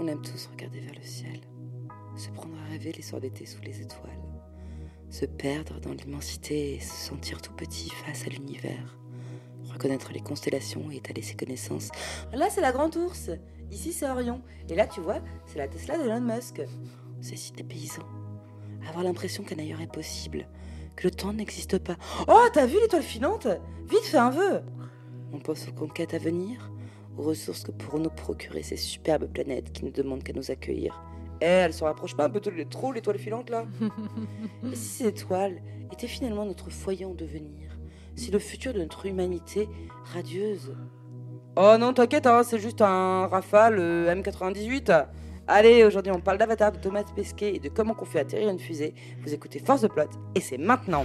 On aime tous regarder vers le ciel, se prendre à rêver les soirs d'été sous les étoiles, se perdre dans l'immensité et se sentir tout petit face à l'univers, reconnaître les constellations et étaler ses connaissances. Là, c'est la Grande Ourse, ici c'est Orion, et là, tu vois, c'est la Tesla de Elon Musk. C'est si paysans. Avoir l'impression qu'un ailleurs est possible, que le temps n'existe pas. Oh, t'as vu l'étoile filante? Vite, fais un vœu On pense aux conquêtes à venir, ressources que pourront nous procurer ces superbes planètes qui ne demandent qu'à nous accueillir. Eh, elle se rapproche pas un peu trop l'étoile filante là Et si ces étoiles étaient finalement notre foyer en devenir Si le futur de notre humanité radieuse Oh non, t'inquiète, hein, c'est juste un Rafale euh, M98 Allez, aujourd'hui on parle d'Avatar, de Thomas Pesquet et de comment on fait atterrir une fusée. Vous écoutez Force de Plot et c'est maintenant.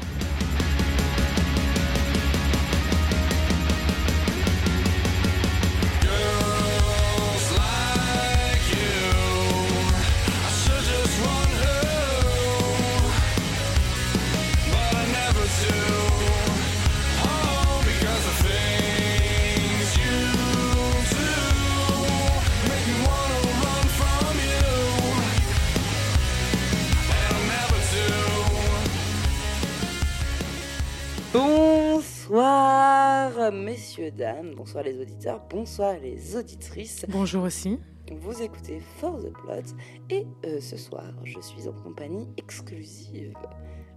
Messieurs, dames, bonsoir les auditeurs, bonsoir les auditrices. Bonjour aussi. Vous écoutez For the Plot et euh, ce soir, je suis en compagnie exclusive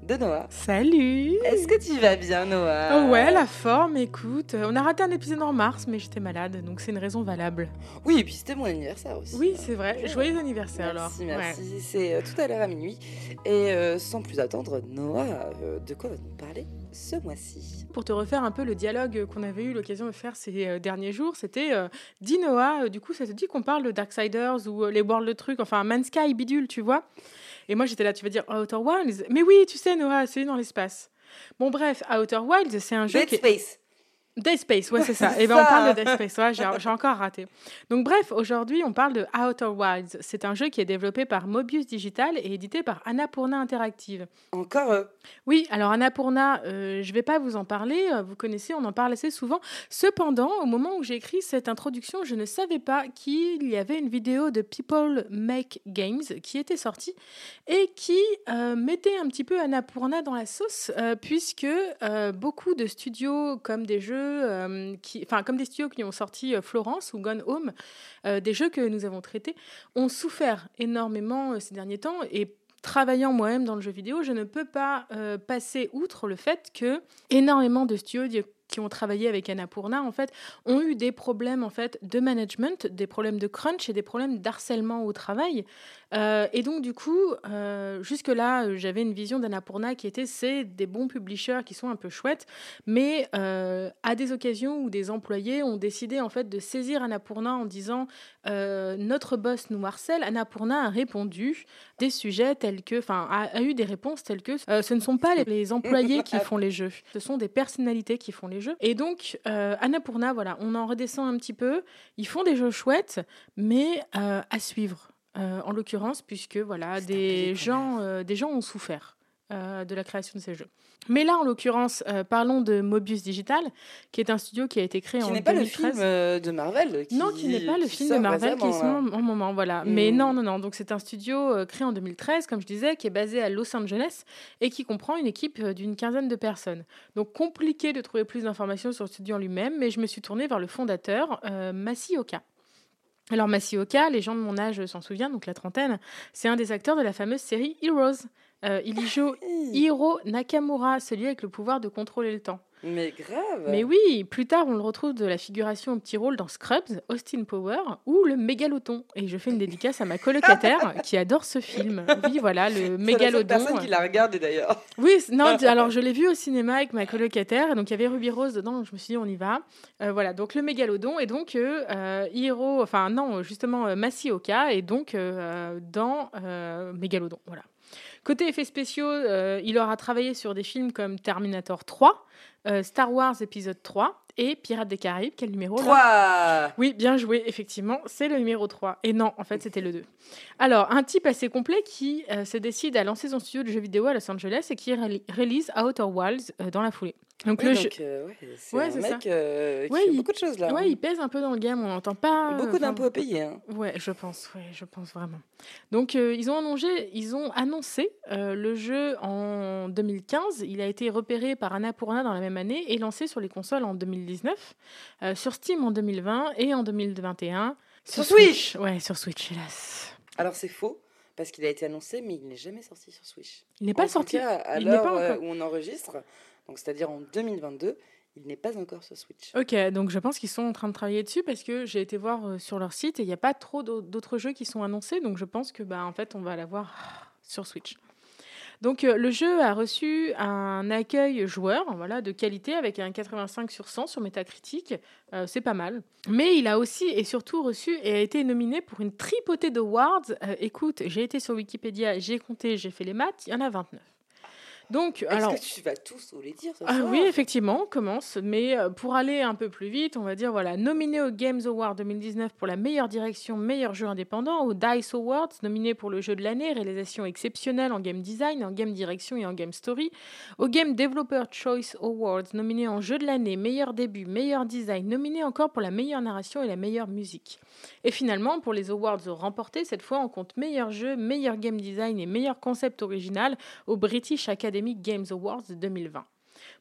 de Noah. Salut Est-ce que tu vas bien, Noah? Oh ouais, la forme, écoute. On a raté un épisode en mars, mais j'étais malade, donc c'est une raison valable. Oui, et puis c'était mon anniversaire aussi. Oui, c'est vrai. Joyeux anniversaire merci, alors. Merci, C'est euh, tout à l'heure à minuit. Et euh, sans plus attendre, Noah, euh, de quoi va-t-on parler ce mois-ci? Pour te refaire un peu le dialogue qu'on avait eu l'occasion de faire ces euh, derniers jours, c'était euh, euh, du coup, ça te dit qu'on parle de Darksiders ou euh, les World de trucs, enfin Man's Sky, bidule, tu vois? Et moi j'étais là, tu vas dire Outer Wilds Mais oui, tu sais, Noah, c'est dans l'espace. Bon, bref, Outer Wilds, c'est un jeu Dead qui Space. Dead Space, ouais, c'est ça. Et ben on parle de Dead Space, ouais, j'ai encore raté. Donc bref, aujourd'hui, on parle de Outer Wilds. C'est un jeu qui est développé par Mobius Digital et édité par Annapurna Interactive. Encore eux. Oui, alors Annapurna, euh, je ne vais pas vous en parler, euh, vous connaissez, on en parle assez souvent. Cependant, au moment où j'ai écrit cette introduction, je ne savais pas qu'il y avait une vidéo de People Make Games qui était sortie et qui euh, mettait un petit peu Annapurna dans la sauce, euh, puisque beaucoup de studios comme des jeux, euh, comme des studios qui ont sorti euh, Florence ou Gone Home, euh, des jeux que nous avons traités, ont souffert énormément ces derniers temps et travaillant moi-même dans le jeu vidéo, je ne peux pas passer outre le fait que énormément de studios di- qui ont travaillé avec Annapurna en fait ont eu des problèmes en fait de management, des problèmes de crunch et des problèmes d'harcèlement au travail. Euh, et donc du coup, euh, jusque là, j'avais une vision d'Annapurna qui était c'est des bons publishers qui sont un peu chouettes, mais euh, à des occasions où des employés ont décidé en fait de saisir Annapurna en disant notre boss nous harcèle, Annapurna a répondu des sujets tels que, enfin, a, eu des réponses telles que ce ne sont pas les, les employés qui font les jeux, ce sont des personnalités qui font les jeux. Et donc, Annapurna, voilà, on en redescend un petit peu. Ils font des jeux chouettes, mais à suivre. Euh, en l'occurrence, puisque voilà, des gens, euh, des gens ont souffert euh, de la création de ces jeux. Mais là, en l'occurrence, parlons de Mobius Digital, qui est un studio qui a été créé Qui en n'est pas le 2013. film de Marvel. Non, qui n'est pas le film de Marvel qui est en moment, voilà. Mm. Mais non, non, non. Donc c'est un studio créé en 2013, comme je disais, qui est basé à Los Angeles et qui comprend une équipe d'une quinzaine de personnes. Donc compliqué de trouver plus d'informations sur le studio en lui-même, mais je me suis tournée vers le fondateur, Masioka. Alors Masioka, les gens de mon âge s'en souviennent, donc la trentaine, c'est un des acteurs de la fameuse série Heroes. Euh, il y joue Hiro Nakamura, celui avec le pouvoir de contrôler le temps. Mais grave. Mais oui, plus tard, on le retrouve de la figuration au petit rôle dans Scrubs, Austin Power ou Le Mégalodon. Et je fais une dédicace à ma colocataire qui adore ce film. Oui, voilà, le C'est Mégalodon. personne qui l'a regardé d'ailleurs. Oui, non, alors je l'ai vu au cinéma avec ma colocataire, donc il y avait Ruby Rose dedans, donc je me suis dit on y va. Euh, voilà, donc le mégalodon, et donc euh, euh, Hiro, enfin non, justement euh, Masioka, et donc euh, dans Mégalodon, voilà. Côté effets spéciaux, il aura travaillé sur des films comme Terminator 3, euh, Star Wars épisode 3 et Pirates des Caraïbes, quel numéro là? 3 oui, bien joué, effectivement, c'est le numéro 3. Et non, en fait, c'était le 2. Alors, un type assez complet qui euh, se décide à lancer son studio de jeux vidéo à Los Angeles et qui ré- réalise Outer Wilds euh, dans la foulée. Donc, le jeu... c'est un mec qui fait beaucoup de choses là. Ouais, hein. il pèse un peu dans le game, on n'entend pas. Beaucoup d'impôts à payer. Hein. Ouais, je pense, ouais, je pense vraiment. Donc ils ont annoncé, ils ont annoncé le jeu en 2015. Il a été repéré par Annapurna dans la même année et lancé sur les consoles en 2019, sur Steam en 2020 et en 2021 sur, Switch. Ouais, sur Switch, hélas. Alors c'est faux parce qu'il a été annoncé, mais il n'est jamais sorti sur Switch. Il n'est pas sorti. à l'heure euh, où on enregistre, donc c'est-à-dire en 2022, il n'est pas encore sur Switch. Ok, donc je pense qu'ils sont en train de travailler dessus parce que j'ai été voir euh, sur leur site et il n'y a pas trop d'autres jeux qui sont annoncés, donc je pense que bah en fait on va l'avoir sur Switch. Donc euh, le jeu a reçu un accueil joueur voilà, de qualité avec un 85 sur 100 sur Metacritic. Euh, c'est pas mal. Mais il a aussi et surtout reçu et a été nominé pour une tripotée d'awards. Écoute, j'ai été sur Wikipédia, j'ai compté, j'ai fait les maths, il y en a 29. Donc, Est-ce que tu vas tous les dire ah, Oui, effectivement, on commence. Mais euh, pour aller un peu plus vite, on va dire voilà, nominé au Games Award 2019 pour la meilleure direction, meilleur jeu indépendant, au DICE Awards, nominé pour le jeu de l'année, réalisation exceptionnelle en game design, en game direction et en game story, au Game Developer Choice Awards, nominé en jeu de l'année, meilleur début, meilleur design, nominé encore pour la meilleure narration et la meilleure musique. Et finalement, pour les awards remportés, cette fois, on compte meilleur jeu, meilleur game design et meilleur concept original au British Academy Games Awards 2020.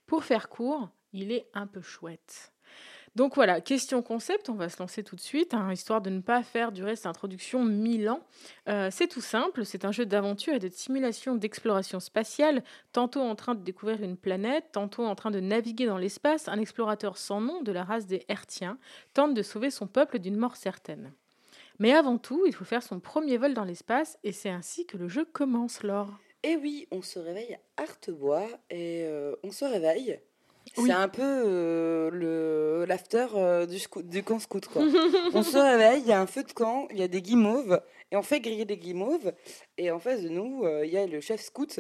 Pour faire court, il est un peu chouette. Donc voilà, question concept, on va se lancer tout de suite, hein, histoire de ne pas faire durer cette introduction mille ans. Euh, c'est tout simple, c'est un jeu d'aventure et de simulation d'exploration spatiale, tantôt en train de découvrir une planète, tantôt en train de naviguer dans l'espace, un explorateur sans nom de la race des Hertiens tente de sauver son peuple d'une mort certaine. Mais avant tout, il faut faire son premier vol dans l'espace, et c'est ainsi que le jeu commence, Laure. Et oui, on se réveille à Artebois, et euh, on se réveille c'est un peu euh, le l'after euh, du, du camp scout. Quoi. on se réveille, il y a un feu de camp, il y a des guimauves, et on fait griller des guimauves. Et en face de nous, euh, il y a le chef scout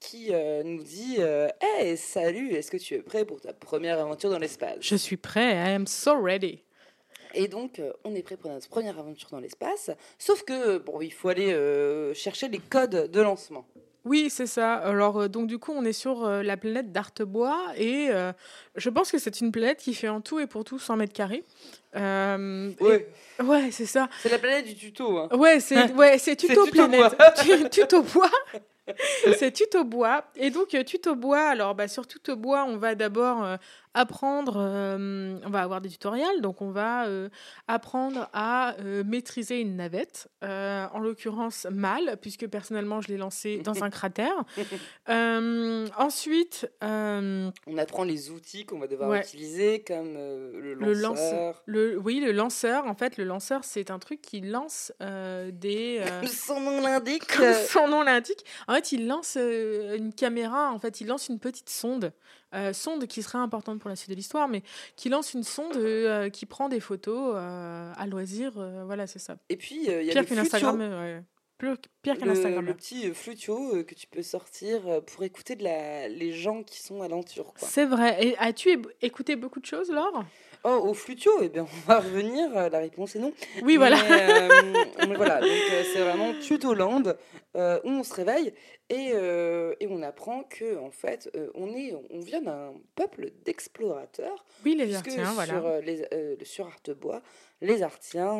qui nous dit Hey, salut, est-ce que tu es prêt pour ta première aventure dans l'espace? Je suis prêt, I am so ready. Et donc, on est prêt pour notre première aventure dans l'espace. Sauf que, bon, il faut aller chercher les codes de lancement. Oui, c'est ça. Alors, euh, donc, du coup, on est sur euh, la planète d'Artebois et euh, je pense que c'est une planète qui fait en tout et pour tout 100 mètres carrés. ouais, ouais c'est ça. C'est la planète du tuto. Hein. Ouais, c'est ouais, tuto, tuto planète. tuto bois. c'est tuto bois. Et donc, tuto bois, alors bah, sur tuto bois, on va d'abord apprendre, euh, on va avoir des tutoriels, donc on va euh, apprendre à euh, maîtriser une navette, en l'occurrence mal, puisque personnellement je l'ai lancé dans un cratère. ensuite, on apprend les outils qu'on va devoir utiliser, comme le lanceur. Le, oui, le lanceur. En fait, le lanceur, c'est un truc qui lance des. son nom l'indique. son nom l'indique. En fait, il lance une caméra. En fait, il lance une petite sonde euh, sonde qui serait importante pour la suite de l'histoire, mais qui lance une sonde euh, qui prend des photos euh, à loisir. voilà, c'est ça. Et puis, il y a pire Instagram. Ouais. Pire qu'un Instagram. Le petit flutio que tu peux sortir pour écouter de la... les gens qui sont à l'entour. C'est vrai. Et as-tu écouté beaucoup de choses, Laure? Oh, au flutio, eh bien, on va revenir. La réponse est non. Oui, voilà. voilà, donc c'est vraiment Tutoland euh, où on se réveille et, euh, et, on apprend que en fait euh, on est on vient d'un peuple d'explorateurs. Oui, les Artiens, voilà. Sur, les, sur Artebois, les Artiens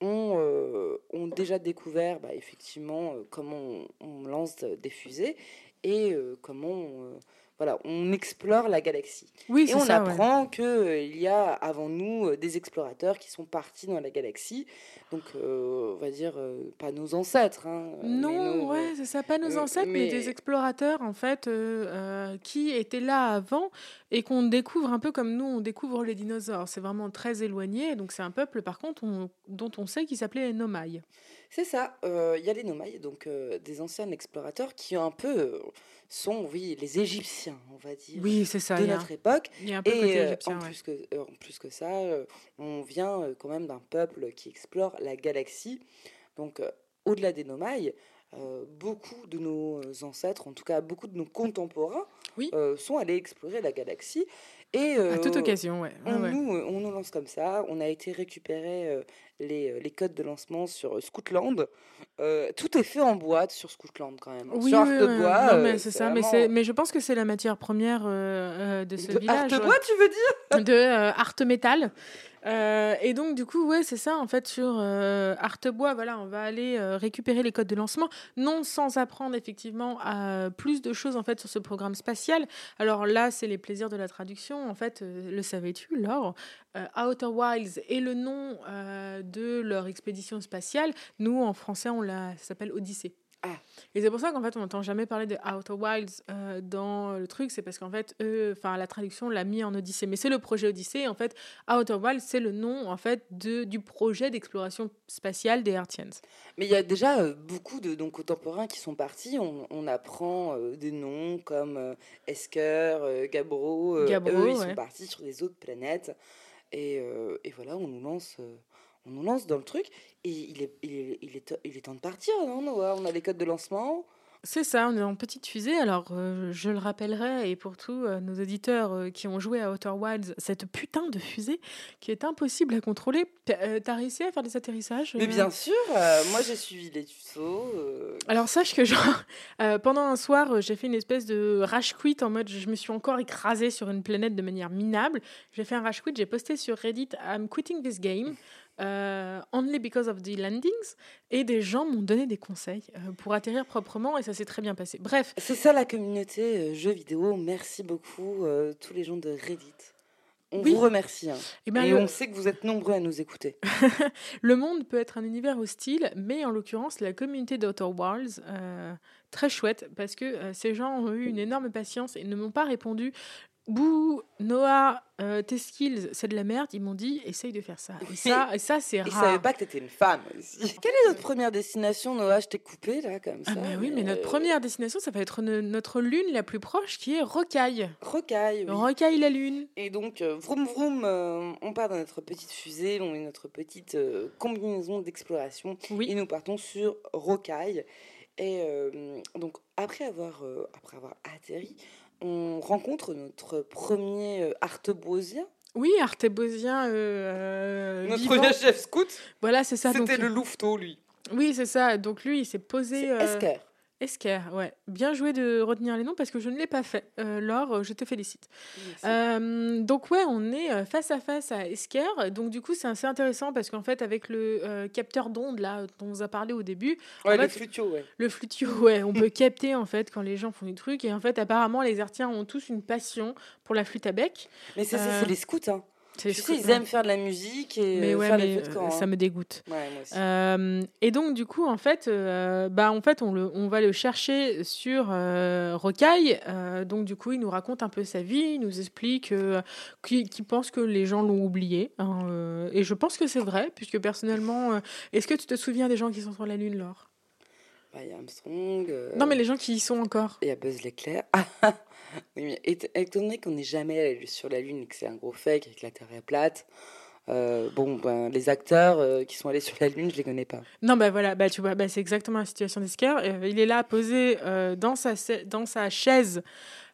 ont, ont déjà découvert bah, effectivement comment on, lance des fusées et comment voilà, on explore la galaxie. Oui, et on apprend qu'il euh, y a avant nous euh, des explorateurs qui sont partis dans la galaxie. Donc, euh, on va dire, pas nos ancêtres. Hein, non, ouais, c'est ça, pas nos ancêtres, mais... des explorateurs, en fait, qui étaient là avant et qu'on découvre un peu comme nous, on découvre les dinosaures. C'est vraiment très éloigné. Donc, c'est un peuple, par contre, dont on sait qu'il s'appelait les Nomailles. C'est ça, il y a les Nomailles, donc des anciens explorateurs qui un peu sont, oui, les Égyptiens, on va dire, oui, c'est ça, de notre époque. Il y a un peu et euh, en, plus que, euh, en plus que ça, euh, on vient quand même d'un peuple qui explore la galaxie. Donc, au-delà des Nomailles, beaucoup de nos ancêtres, en tout cas beaucoup de nos contemporains, sont allés explorer la galaxie. Et À toute euh, occasion, ouais. on, ouais. nous, on nous lance comme ça. On a été récupérer euh, les, euh, les codes de lancement sur euh, Scootland. Euh, tout est fait en boîte sur Scootland quand même. Oui, sur oui, oui, Bois, non, mais c'est ça. Mais, vraiment- c'est- mais je pense que c'est la matière première de ce De village. Arte. Bois, tu veux dire? De Arte Metal. Euh, et donc, du coup, ouais, c'est ça, en fait, sur euh, Artebois, voilà, on va aller euh, récupérer les codes de lancement, non sans apprendre effectivement à plus de choses, en fait, sur ce programme spatial. Alors là, c'est les plaisirs de la traduction. En fait, euh, le savais-tu, Laure? Euh, Outer Wilds est le nom euh, de leur expédition spatiale. Nous, en français, on la, s'appelle Odyssée. Ah. Et c'est pour ça qu'en fait, on n'entend jamais parler de Outer Wilds euh, dans le truc. C'est parce qu'en fait, eux, enfin, la traduction l'a mis en Odyssée. Mais c'est le projet Odyssée. En fait, Outer Wilds, c'est le nom en fait de, du projet d'exploration spatiale des Artians. Mais il y a déjà euh, beaucoup de donc, contemporains qui sont partis. On, on apprend euh, des noms comme Esker, Gabro. Gabro, eux, ils ouais. sont partis sur des autres planètes. Et, et voilà, on nous lance. On nous lance dans le truc et il est, il est, il est, il est temps de partir, non On a les codes de lancement. C'est ça, on est en petite fusée. Alors, euh, je le rappellerai, et pour tous euh, nos auditeurs euh, qui ont joué à Outer Wilds, cette putain de fusée qui est impossible à contrôler. T'as réussi à faire des atterrissages Mais bien sûr, moi j'ai suivi les tutos. Alors sache que genre pendant un soir j'ai fait une espèce de rage quit en mode je me suis encore écrasée sur une planète de manière minable. J'ai fait un rage quit, j'ai posté sur Reddit I'm quitting this game euh, only because of the landings et des gens m'ont donné des conseils euh, pour atterrir proprement et ça s'est très bien passé. Bref, C'est ça la communauté euh, jeux vidéo. Merci beaucoup, euh, tous les gens de Reddit. On Oui. vous remercie. hein. eh ben, Et le, on sait que vous êtes nombreux à nous écouter. le monde peut être un univers hostile, mais en l'occurrence la communauté d'Outer Worlds euh, très chouette parce que euh, ces gens ont eu une énorme patience et ne m'ont pas répondu. Bouh, Noah, euh, tes skills, c'est de la merde. Ils m'ont dit, essaye de faire ça. Et ça, et ça c'est rare. savais pas que t'étais une femme aussi. Quelle est notre première destination, Noah? Je t'ai coupé là, comme ça. Ah mais oui, mais notre euh, première destination, ça va être notre lune la plus proche, qui est Rocaille. Rocaille, oui. Rocaille la lune. Et donc, euh, vroom vroom, euh, on part dans notre petite fusée, on est notre petite euh, combinaison d'exploration. Oui. Et nous partons sur Rocaille. Et euh, donc, après avoir, euh, après avoir atterri, on rencontre notre premier euh, arteboisien, Oui, Artébosien. Euh, notre vivant. premier chef scout. Voilà, c'est ça. donc- C'était le louveteau, lui. Oui, c'est ça. Donc lui, il s'est posé. Euh, Esker. Esker, ouais. Bien joué de retenir les noms parce que je ne l'ai pas fait. Euh, Laure, je te félicite. Euh, donc ouais, on est euh, face à face à Esker. Donc du coup, c'est assez intéressant parce qu'en fait, avec le euh, capteur d'ondes là dont on vous a parlé au début, ouais, le fait, flutio, ouais. le flutio, ouais, on peut capter en fait quand les gens font des trucs. Et en fait, apparemment, les Artiens ont tous une passion pour la flûte à bec. Mais c'est ça, c'est les scouts, hein. Tu sais, ils aiment faire de la musique et Mais ouais, faire mais des feux de camp. ça hein. me dégoûte. Ouais, moi aussi. Euh, et donc du coup en fait, euh, bah en fait on, le, on va le chercher sur euh, Rocaille. Euh, donc du coup il nous raconte un peu sa vie, il nous explique qu'il pense que les gens l'ont oublié. hein, et je pense que c'est vrai puisque personnellement, est-ce que tu te souviens des gens qui sont sur la lune, Laure? Bah, Il y a Armstrong. euh, Non mais les gens qui y sont encore. Il y a Buzz l'éclair. oui, mais étant donné qu'on n'est jamais allé sur la Lune et que c'est un gros fake et que la Terre est plate, euh, bon, ben, les acteurs euh, qui sont allés sur la Lune, je les connais pas. Non bah voilà, bah tu vois, bah, c'est exactement la situation d'Esker. Euh, il est là posé dans sa dans sa chaise.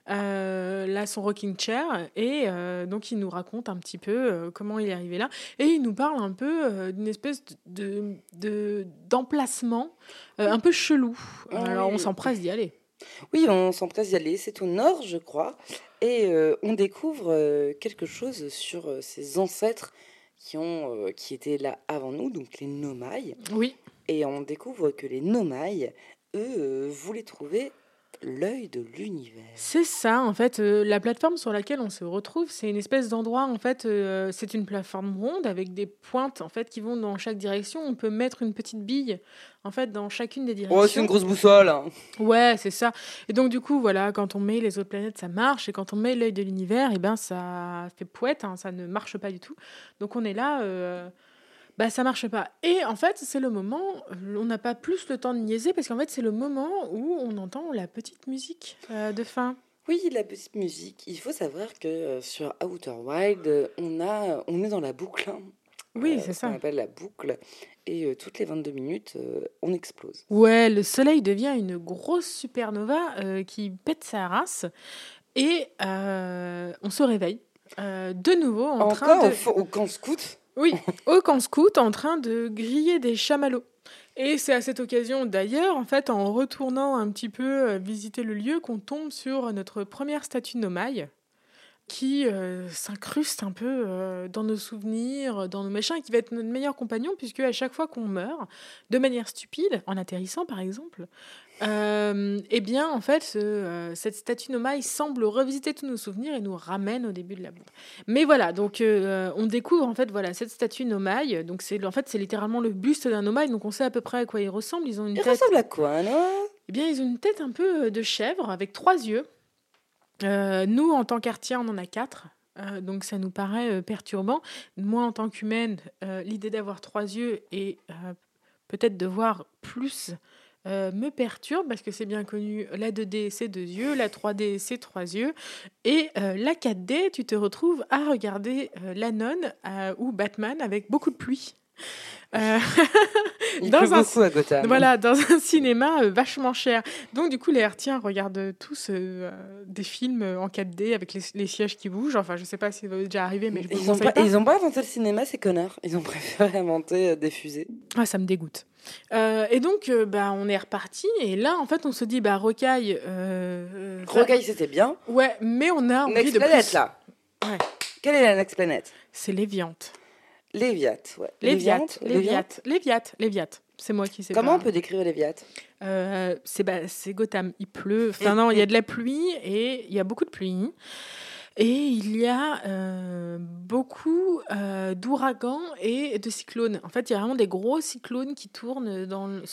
là son rocking chair et donc il nous raconte un petit peu comment il est arrivé là et il nous parle un peu d'une espèce de de- d'emplacement un peu chelou Ah alors on s'empresse d'y aller Oui, on s'empresse d'y aller. C'est au nord, je crois. Et euh, on découvre euh, quelque chose sur euh, ces ancêtres qui, ont, qui étaient là avant nous, donc les Nomailles. oui Et on découvre que les Nomailles, eux, voulaient trouver l'œil de l'univers. C'est ça, en fait, euh, la plateforme sur laquelle on se retrouve, c'est une espèce d'endroit, en fait, euh, c'est une plateforme ronde avec des pointes, en fait, qui vont dans chaque direction. On peut mettre une petite bille, en fait, dans chacune des directions. Oh, c'est une grosse boussole. hein. Ouais, c'est ça. Et donc, du coup, voilà, quand on met les autres planètes, ça marche. Et quand on met l'œil de l'univers, eh ben, ça fait poète, hein, ça ne marche pas du tout. Donc, on est là, euh, bah, ça marche pas. Et en fait, c'est le moment, on n'a pas plus le temps de niaiser, parce qu'en fait, c'est le moment où on entend la petite musique euh, de fin. Oui, la petite musique. Il faut savoir que euh, sur Outer Wild, on, a, on est dans la boucle. hein. Oui, Euh, c'est ce ça. qu'on appelle la boucle. Et euh, toutes les 22 minutes, euh, on explose. Ouais, le soleil devient une grosse supernova qui pète sa race et on se réveille. de nouveau en Encore train de... au, fo- au camp scout? Oui, au camp scout en train de griller des chamallows. Et c'est à cette occasion d'ailleurs, en fait, en retournant un petit peu euh, visiter le lieu, qu'on tombe sur notre première statue Nomaï, qui euh, s'incruste un peu euh, dans nos souvenirs, dans nos machins, et qui va être notre meilleur compagnon, puisque à chaque fois qu'on meurt, de manière stupide, en atterrissant par exemple, euh, eh bien, en fait, ce, euh, cette statue Nomaï semble revisiter tous nos souvenirs et nous ramène au début de la bombe. Mais voilà, donc euh, on découvre en fait voilà cette statue Nomaï. Donc c'est en fait c'est littéralement le buste d'un Nomaï. Donc on sait à peu près à quoi il ressemble. Ils ont une Il tête. ressemble à quoi, non? Eh bien, ils ont une tête un peu de chèvre avec trois yeux. Nous, en tant qu'artiens, on en a quatre. Euh, donc ça nous paraît euh, perturbant. Moi, en tant qu'humaine, euh, l'idée d'avoir trois yeux et peut-être de voir plus euh, me perturbe parce que c'est bien connu, la 2D c'est deux yeux, la 3D c'est trois yeux, et euh, la 4D tu te retrouves à regarder euh, la nonne euh, ou Batman avec beaucoup de pluie. Euh, Il Dans un- beaucoup à Gotham. voilà, dans un cinéma euh, vachement cher. Donc, du coup, les Hertiens regardent tous euh, des films en 4D avec les, les sièges qui bougent. Enfin, je sais pas si ça va déjà arriver, mais je Ils ont, pas, pas. ils ont pas inventé le cinéma, ces connards. Ils ont préféré inventer des fusées. Ah, ça me dégoûte. Euh, et donc, euh, bah, on est reparti. Et là, en fait, on se dit, bah, Rocaille. euh, euh, va- Rocaille, c'était bien. Ouais, mais on a envie Next de Planet, plus. là. Ouais. Quelle est la Next Planet? C'est Léviante. Léviat, ouais. Léviate. Léviate. Léviate. Léviate. C'est moi qui sais Comment on peut décrire Léviat Euh, c'est bah, c'est Gotham, il pleut. Enfin non, il y a de la pluie et il y a beaucoup de pluie. Et il y a euh, beaucoup euh, d'ouragans et de cyclones. En fait, il y a vraiment des gros cyclones qui tournent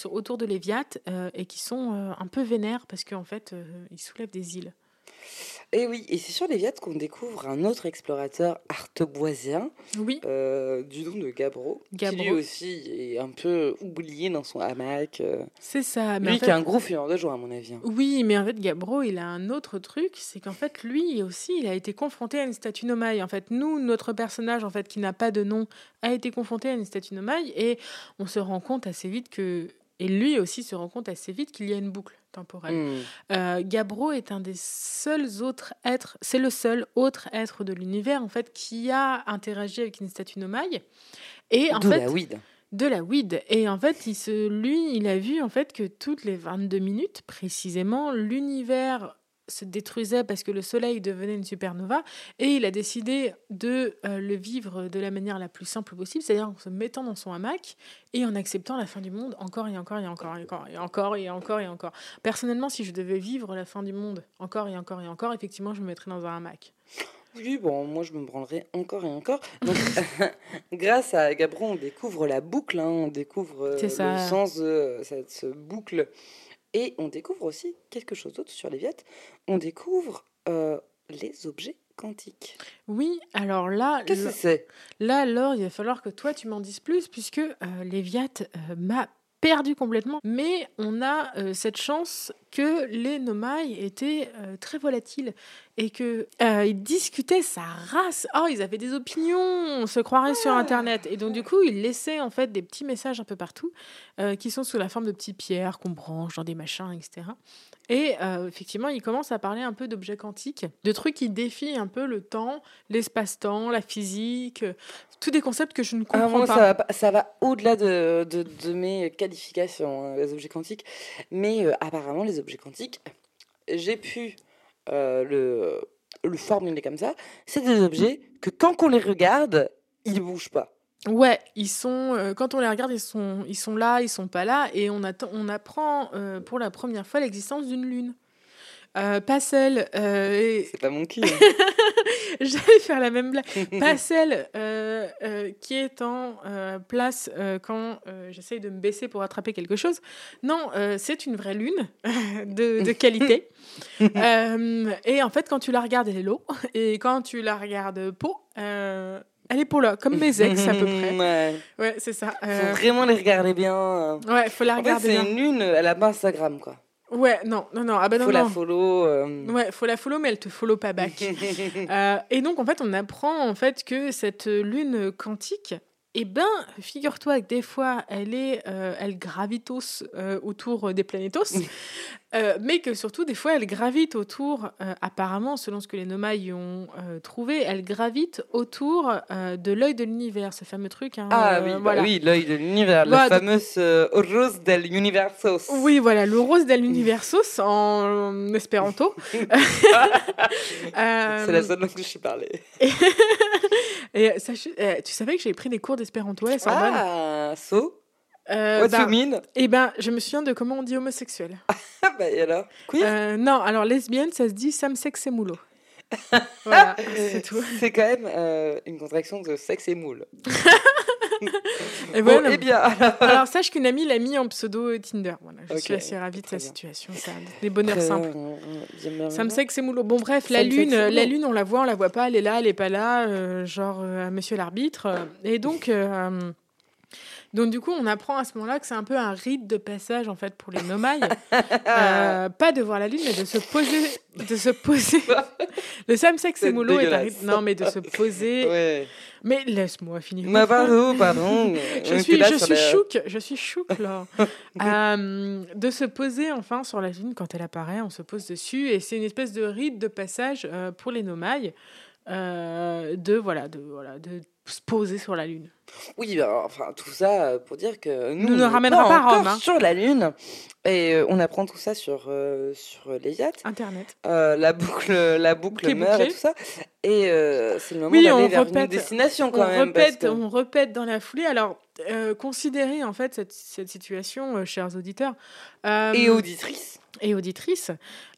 autour de Léviat euh, et qui sont un peu vénères parce qu'en fait, ils soulèvent des îles. Et oui, et c'est sur Léviat qu'on découvre un autre explorateur arteboisien Oui, euh, du nom de Gabro, qui lui Gabro. aussi est un peu oublié dans son hamac. euh. c'est ça. Mais lui en fait- qui est un gros fumeur de joie, à mon avis. hein. Oui, mais en fait, Gabro, il a un autre truc, c'est qu'en fait, lui aussi, il a été confronté à une statue Nomaï. En fait, nous, notre personnage, en fait, qui n'a pas de nom, a été confronté à une statue Nomaï, et on se rend compte assez vite que, et lui aussi se rend compte assez vite qu'il y a une boucle temporelle. Hmm. Euh, Gabro est un des seuls autres êtres, c'est le seul autre être de l'univers, en fait, qui a interagi avec une statue Nomaï. Et en D'où fait, la weed. de la weed. Et en fait, il se, lui, il a vu en fait que toutes les 22 minutes, précisément, l'univers se détruisait parce que le soleil devenait une supernova et il a décidé de euh, le vivre de la manière la plus simple possible, c'est-à-dire en se mettant dans son hamac et en acceptant la fin du monde encore et encore et encore et encore et encore et encore et encore. Personnellement, si je devais vivre la fin du monde encore et encore et encore, effectivement, je me mettrais dans un hamac. Oui, bon, moi je me branlerai encore et encore. Donc, grâce à Gabro, on découvre la boucle, hein, on découvre euh, le sens de euh, cette ce boucle. Et on découvre aussi quelque chose d'autre sur Léviat. On découvre euh, les objets quantiques. Oui, alors là, Qu'est-ce que c'est? Là, alors, il va falloir que toi, tu m'en dises plus, puisque euh, Léviat euh, m'a perdu complètement. Mais on a euh, cette chance que les Nomai étaient euh, très volatiles et que euh, ils discutaient sa race. Oh, ils avaient des opinions, on se croirait sur Internet. Et donc, du coup, ils laissaient en fait des petits messages un peu partout euh, qui sont sous la forme de petites pierres qu'on branche dans des machins, etc. Et effectivement, ils commencent à parler un peu d'objets quantiques, de trucs qui défient un peu le temps, l'espace-temps, la physique, tous des concepts que je ne Ah, comprends moi, pas. ça va, pas- ça va au-delà de, de, de mes qualifications, les objets quantiques. Mais apparemment, les objets quantiques, j'ai pu euh, le, le formuler comme ça. C'est des objets que quand on les regarde, ils ne bougent pas. Ouais, ils sont euh, quand on les regarde, ils sont ils sont là, ils sont pas là, et on attend, on apprend euh, pour la première fois l'existence d'une lune. Euh, pas celle, euh, C'est pas mon cul. hein. j'allais faire la même blague, pas celle euh, euh, qui est en euh, place euh, quand j'essaye de me baisser pour attraper quelque chose. Non, c'est une vraie lune de, de qualité. Et en fait, quand tu la regardes, elle est low, et quand tu la regardes peau, elle est peau là, comme mes ex à peu près. Ouais. Ouais, c'est ça. Faut vraiment les regarder bien. Ouais, faut la En fait, regarder c'est bien. une lune, elle a pas Instagram, quoi. Ouais, non, non, non. Ah bah non, Faut la follow. euh. Ouais, faut la follow, mais elle te follow pas back. Euh, et donc, en fait, on apprend en fait que cette lune quantique Eh ben, figure-toi que des fois, elle est, euh, elle gravitos euh, autour des planétos, euh, mais que surtout, des fois, elle gravite autour, euh, apparemment, selon ce que les Nomai ont euh, trouvé, elle gravite autour de l'œil de l'univers, ce fameux truc. hein, Ah oui, bah oui, l'œil de l'univers, Bah, le fameux euh, Oros del Universos. Oui, voilà, le rose del universos en espéranto. C'est la seule langue que je. Et sache- euh, tu savais que j'ai pris des cours d'espéranto à la Sorbonne? Ah, so, Euh, what's bah, you mean? Eh ben, je me souviens de comment on dit homosexuel. Ah bah et alors? Euh, non, alors lesbienne, ça se dit samsex et moulot. voilà, c'est tout. C'est quand même euh, une contraction de sexe et moule. Et Bon, voilà. eh bien, alors, Alors, sache qu'une amie l'a mis en pseudo Tinder. Voilà, je suis assez ravie de sa situation. Ça, des bonheurs euh, simples. euh, et moulot. Bon, bref, la lune, la lune, on la voit, on la voit pas, elle est là, elle est pas là, euh, genre euh, monsieur l'arbitre. Et donc, donc, du coup, on apprend à ce moment-là que c'est un peu un rite de passage, en fait, pour les nomailles. Euh, pas de voir la lune, mais de se poser. De se poser. Le samsex et moulot est un rite. Non, mais de se poser. Ouais. Mais laisse-moi finir. Ma pardon, pardon. Je suis, je suis chouque, je suis chouque là. Euh, de se poser enfin sur la lune quand elle apparaît, on se pose dessus et c'est une espèce de rite de passage euh, pour les nomailles euh, de voilà de voilà de se poser sur la lune. Oui, bah, enfin, tout ça euh, pour dire que nous, Nous ne ramènera pas encore Rome, hein. sur la Lune. Et euh, on apprend tout ça sur, euh, sur les yachts. Internet. Euh, la boucle, la boucle meurt et tout ça. Et euh, c'est le moment Oui, d'aller on vers une répète- destination quand on même. parce répète, que- on répète dans la foulée. Alors euh, considérez en fait cette, cette situation, euh, chers auditeurs. euh, Et et auditrices,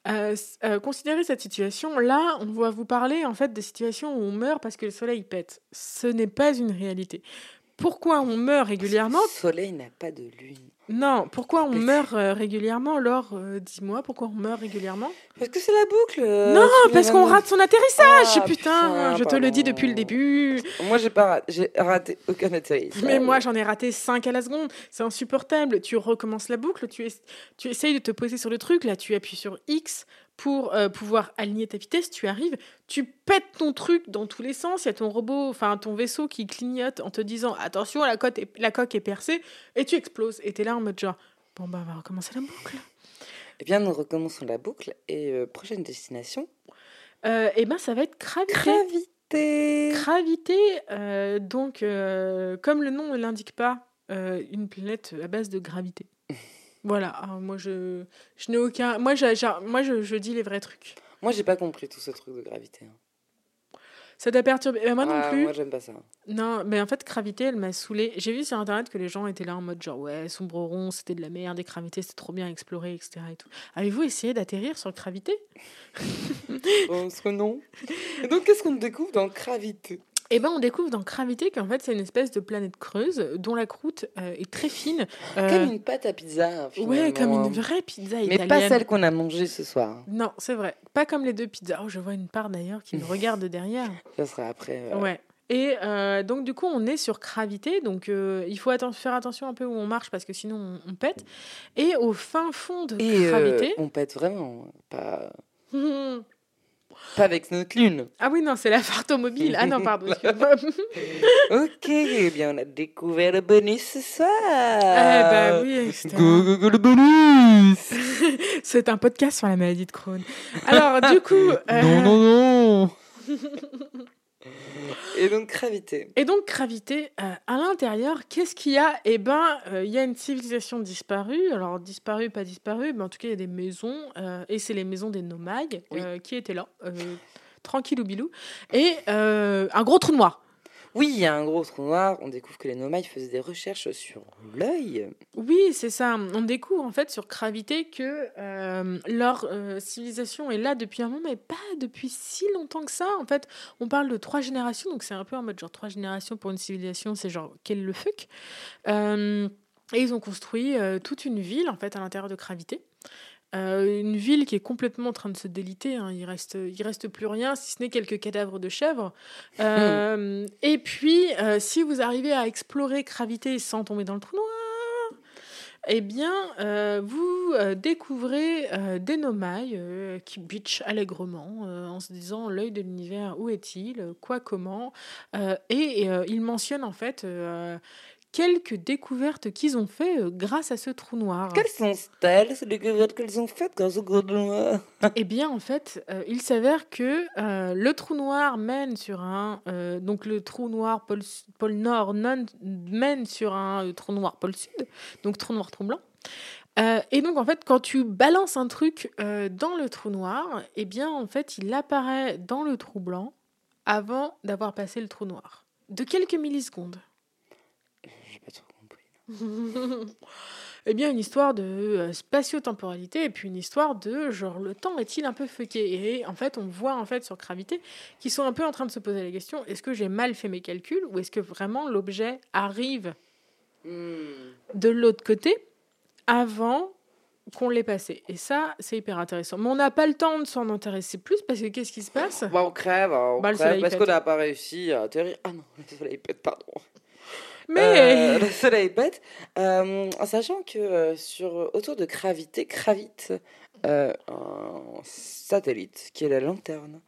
euh, s- euh, considérez cette situation. Là, on va vous parler en fait des situations où on meurt parce que le soleil pète. Ce n'est pas une réalité. Pourquoi on meurt régulièrement Le soleil n'a pas de lune. Non, pourquoi on meurt euh, régulièrement Laure, euh, dis-moi, pourquoi on meurt régulièrement? Parce que c'est la boucle. euh, Non, parce qu'on rate son atterrissage Ah, Putain, je te le dis depuis le début Moi, j'ai pas j'ai raté aucun atterrissage. Mais moi, j'en ai raté 5 à la seconde. C'est insupportable. Tu recommences la boucle, tu, es- tu essayes de te poser sur le truc. Là, tu appuies sur X pour euh, pouvoir aligner ta vitesse. Tu arrives, tu pètes ton truc dans tous les sens. Il y a ton robot, enfin ton vaisseau qui clignote en te disant attention, la, cote est- la coque est percée. Et tu exploses. Et t'es là en mode genre bon, bah, on va recommencer la boucle. Eh bien, nous recommençons la boucle. Et euh, prochaine destination Euh, et ben, ça va être gravité. Gravité. Gravité, donc, comme le nom ne l'indique pas, une planète à base de gravité. Voilà, alors moi je, je n'ai aucun. Moi, moi je, je dis les vrais trucs. Moi, j'ai pas compris tout ce truc de gravité. hein. Ça t'a perturbé Moi non Ah, plus. Moi, j'aime pas ça. Non, mais en fait, gravité, elle m'a saoulée. J'ai vu sur internet que les gens étaient là en mode genre, ouais, sombre rond, c'était de la merde, et gravité, c'était trop bien à explorer, etc. Et tout. Avez-vous essayé d'atterrir sur gravité? Que non. Et donc, qu'est-ce qu'on découvre dans gravité? Eh ben, on découvre dans gravité qu'en fait, c'est une espèce de planète creuse dont la croûte euh, est très fine. Euh, Comme une pâte à pizza. Ouais, comme finalement, une hein. vraie pizza Mais italienne. pas celle qu'on a mangée ce soir. Non, c'est vrai. Pas comme les deux pizzas. Oh, je vois une part d'ailleurs qui me regarde derrière. Ça sera après. euh, Ouais. Et euh, donc, du coup, on est sur gravité. Donc, euh, il faut atten- faire attention un peu où on marche parce que sinon, on, on pète. Et au fin fond de Et euh, gravité. on pète vraiment. Pas, pas avec notre lune. ah oui, non, c'est la fartomobile. Ah non, pardon. Ok, eh bien, on a découvert le bonus ce soir. Eh bah oui, c'était Go, go, go, le bonus c'est un podcast sur la maladie de Crohn. Alors, du coup. euh, Non, non, non Et donc, gravité. Et donc, gravité, euh, à l'intérieur, qu'est-ce qu'il y a? Eh ben, euh, il y a une civilisation disparue. Alors, disparue, pas disparue, mais en tout cas, il y a des maisons. euh, et c'est les maisons des Oui. euh, qui étaient là, tranquille ou bilou. Et un gros trou noir. Oui, il y a un gros trou noir. On découvre que les nomailles faisaient des recherches sur l'œil. Oui, c'est ça. On découvre en fait sur Gravité que euh, leur euh, civilisation est là depuis un moment, mais pas depuis si longtemps que ça. En fait, on parle de trois générations, donc c'est un peu en mode genre trois générations pour une civilisation, c'est genre quel le fuck? Euh, et ils ont construit toute une ville en fait à l'intérieur de Gravité. Euh, une ville qui est complètement en train de se déliter. hein. Il reste, il reste plus rien, si ce n'est quelques cadavres de chèvres. Euh, et puis, euh, si vous arrivez à explorer Gravité sans tomber dans le trou noir, eh bien, vous découvrez des nomailles qui bitchent allègrement en se disant l'œil de l'univers, où est-il Quoi, comment Et ils mentionnent en fait quelques découvertes qu'ils ont fait euh, grâce à ce trou noir. Quelles sont-elles, ces découvertes qu'elles ont faites grâce au gros noir? Eh bien, en fait, euh, il s'avère que euh, le trou noir mène sur un. euh, donc, le trou noir pôle, pôle nord non- mène sur un trou noir pôle sud. Donc, trou noir, trou blanc. Euh, et donc, en fait, quand tu balances un truc euh, dans le trou noir, eh bien, en fait, il apparaît dans le trou blanc avant d'avoir passé le trou noir. De quelques millisecondes. J'ai pas trop compris. eh bien, une histoire de euh, spatio-temporalité et puis une histoire de genre le temps est-il un peu fucké? Et en fait, on voit en fait sur Gravité qu'ils sont un peu en train de se poser la question est-ce que j'ai mal fait mes calculs ou est-ce que vraiment l'objet arrive Hmm. de l'autre côté avant qu'on l'ait passé? Et ça, c'est hyper intéressant. Mais on n'a pas le temps de s'en intéresser plus parce que qu'est-ce qui se passe? Bah, on crève, on Bah, crève parce qu'on n'a pas réussi à atterrir. Ah non, le soleil pète, pardon. Mais Euh, le soleil pète. Euh, en sachant que euh, sur, autour de Gravité, gravite un satellite qui est la lanterne,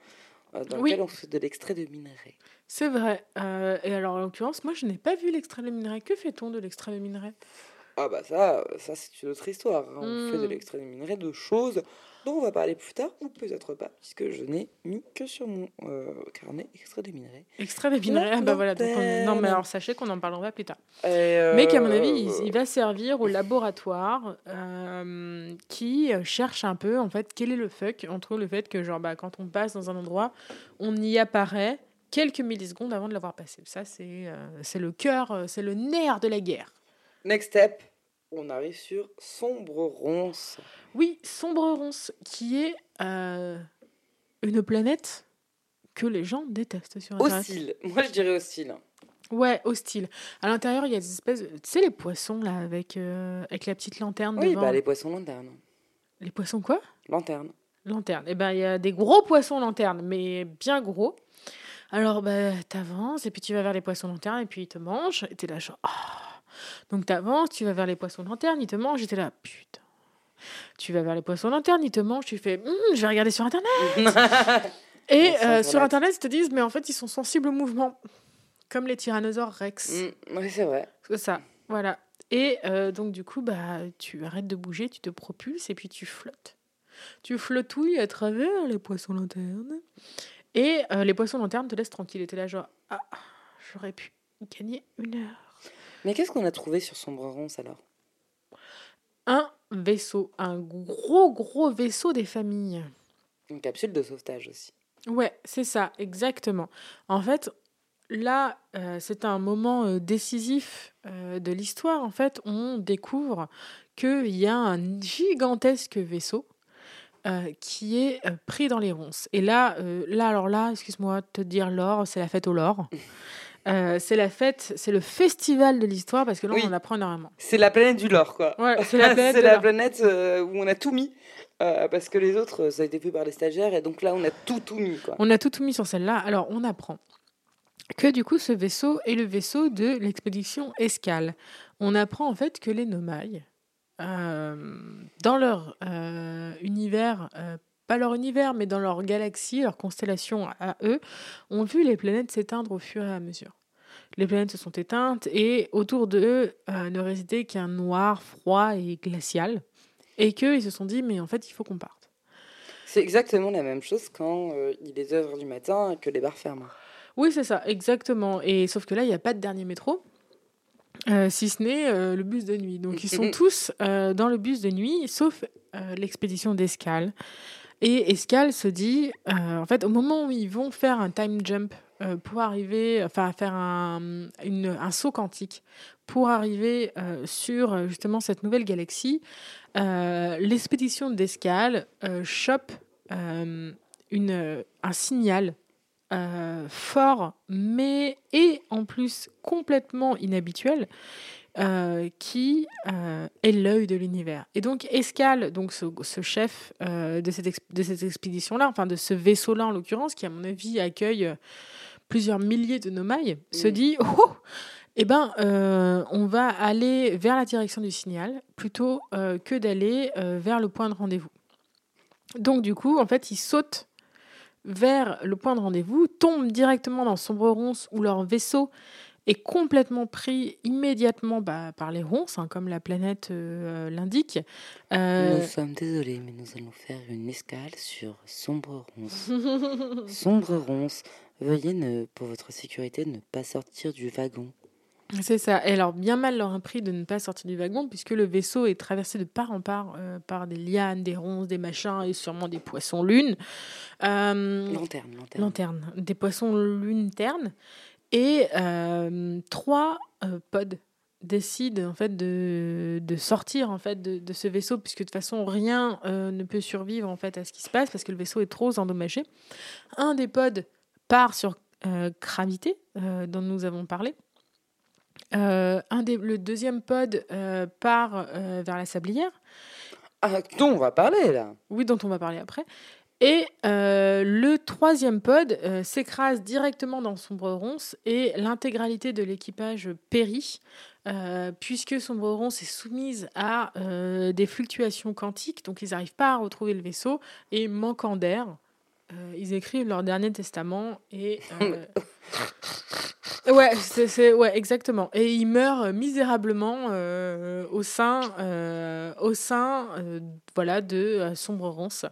dans Oui. lequel on fait de l'extrait de minerai. c'est vrai. Et alors, en l'occurrence, moi, je n'ai pas vu l'extrait de minerai. Que fait-on de l'extrait de minerai? Ah bah ça, euh, ça c'est une autre histoire. hein. On fait de Hmm. l'extrait de minerai de choses dont on va parler plus tard, ou peut-être pas, puisque je n'ai mis que sur mon euh, carnet extrait de minerai. Extrait de minerai. Ah bah voilà. donc on- Non, mais alors sachez qu'on en parlera plus tard. Mais qu'à mon euh, avis, il, il va servir au laboratoire euh, qui euh, cherche un peu, en fait, quel est le fuck entre le fait que, genre, bah, quand on passe dans un endroit, on y apparaît quelques millisecondes avant de l'avoir passé. Ça, c'est euh, c'est le cœur, euh, c'est le nerf de la guerre. Next step, on arrive sur Sombre Ronce. Oui, Sombre Ronce, qui est euh, une planète que les gens détestent sur Internet. Hostile. Moi je dirais hostile. Ouais, hostile. À l'intérieur, il y a des espèces... de- Tu sais, les poissons, là, avec, euh, avec la petite lanterne Oui, devant. bah les poissons lanternes. Les poissons quoi? Lanterne. Lanterne. Eh ben, il y a des gros poissons lanternes, mais bien gros. Alors, bah, t'avances, et puis tu vas vers les poissons lanternes, et puis ils te mangent, et t'es là, genre, Ah. Donc, t'avances, tu vas vers les poissons lanternes, ils te mangent, et t'es là, putain. Tu vas vers les poissons lanternes, ils te mangent, tu fais, Hum, je vais regarder sur Internet. Et euh, sur Internet, ils te disent, mais en fait, ils sont sensibles au mouvement. Comme les tyrannosaures rex. Mm, oui, c'est vrai. C'est ça, voilà. Et euh, donc, du coup, bah, tu arrêtes de bouger, tu te propulses et puis tu flottes. Tu flottouilles à travers les poissons lanternes. Et euh, les poissons lanternes te laissent tranquille. Et t'es là, genre, ah, j'aurais pu gagner une heure. Mais qu'est-ce qu'on a trouvé sur Sombre Ronce alors? Un vaisseau, un gros, gros vaisseau des familles. Une capsule de sauvetage aussi. Ouais, c'est ça, exactement. En fait, là, euh, c'est un moment euh, décisif euh, de l'histoire. En fait, on découvre qu'il y a un gigantesque vaisseau qui est pris dans les ronces. Et là, là, alors là, excuse-moi de te dire l'or, c'est la fête au lore. Euh, c'est la fête, c'est le festival de l'histoire parce que là, Oui. on en apprend énormément. C'est la planète du lore, quoi. Ouais, c'est la planète. La euh, où on a tout mis. euh, parce que les autres, ça a été fait par les stagiaires. Et donc là, on a tout, tout mis, quoi. On a tout mis sur celle-là. Alors, on apprend que du coup, ce vaisseau est le vaisseau de l'expédition Escale. On apprend en fait que les Nomailles, dans leur univers, pas leur univers, mais dans leur galaxie, leur constellation à eux, ont vu les planètes s'éteindre au fur et à mesure. Les planètes se sont éteintes et autour d'eux euh, ne résidait qu'un noir froid et glacial. Et qu'ils se sont dit, mais en fait, il faut qu'on parte. C'est exactement la même chose quand euh, il est 2h du matin et que les bars ferment. Oui, c'est ça, exactement. Et sauf que là, il n'y a pas de dernier métro, euh, si ce n'est euh, le bus de nuit. Donc ils sont tous euh, dans le bus de nuit, sauf l'expédition d'Escale. Et Escale se dit, euh, en fait, au moment où ils vont faire un time jump euh, pour arriver, enfin faire un, saut quantique pour arriver euh, sur justement cette nouvelle galaxie, l'expédition d'Escale euh, chope une, un signal fort, mais et en plus complètement inhabituel, euh, qui euh, est l'œil de l'univers. Et donc Escale, donc ce, ce chef euh, de cette, de cette expédition-là, enfin de ce vaisseau-là en l'occurrence, qui à mon avis accueille plusieurs milliers de nomailles, se Mm. dit oh eh ben, euh, on va aller vers la direction du signal plutôt euh, que d'aller euh, vers le point de rendez-vous. Donc, du coup, en fait, ils sautent vers le point de rendez-vous, tombent directement dans Sombre Ronce où leur vaisseau est complètement pris immédiatement bah, par les ronces, hein, comme la planète euh, l'indique. Euh, Nous sommes désolés, mais nous allons faire une escale sur Sombre Ronce. Sombre Ronce, veuillez ne, pour votre sécurité ne pas sortir du wagon. C'est ça. Et alors, bien mal leur a pris de ne pas sortir du wagon, puisque le vaisseau est traversé de part en part euh, par des lianes, des ronces, des machins et sûrement des poissons lunes. Euh, Lanterne, lanterne. lanterne, des poissons lunes ternes. Et euh, trois euh, pods décident en fait de, de sortir en fait de, de ce vaisseau puisque de toute façon rien euh, ne peut survivre en fait à ce qui se passe parce que le vaisseau est trop endommagé. Un des pods part sur Gravité dont nous avons parlé. Un des, le deuxième pod part vers la sablière. Ah, dont on va parler là. Oui, dont on va parler après. Et euh, le troisième pod euh, s'écrase directement dans Sombre Ronce et l'intégralité de l'équipage périt, euh, puisque Sombre Ronce est soumise à des fluctuations quantiques, donc ils n'arrivent pas à retrouver le vaisseau, et manquant d'air, ils écrivent leur dernier testament et... Ouais, c'est, ouais, exactement. Et ils meurent misérablement au sein, au sein, voilà, de Sombre Ronce.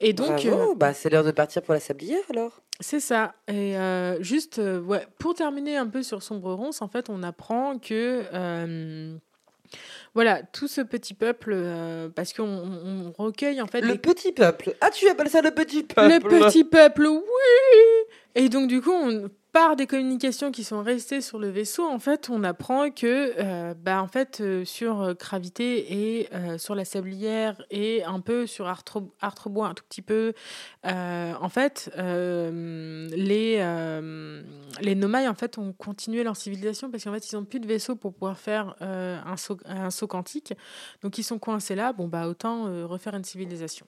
Et donc, Bravo, euh, bah, c'est l'heure de partir pour la sablière alors. c'est ça. Et euh, juste, euh, ouais, pour terminer un peu sur Sombre Ronce, en fait, on apprend que, voilà, tout ce petit peuple, euh, parce qu'on on- on recueille en fait Le les- petit peuple. Ah, tu appelles ça le petit peuple le petit peuple, oui Et donc, du coup, on, par des communications qui sont restées sur le vaisseau, en fait, on apprend que, euh, bah, en fait, euh, sur euh, Gravité et sur la Sablière et un peu sur Artre- Artrebois, un tout petit peu, en fait, les, les Nomai, en fait, ont continué leur civilisation parce qu'en fait, ils n'ont plus de vaisseau pour pouvoir faire un, saut, un saut quantique. Donc, ils sont coincés là. Bon, bah, autant refaire une civilisation.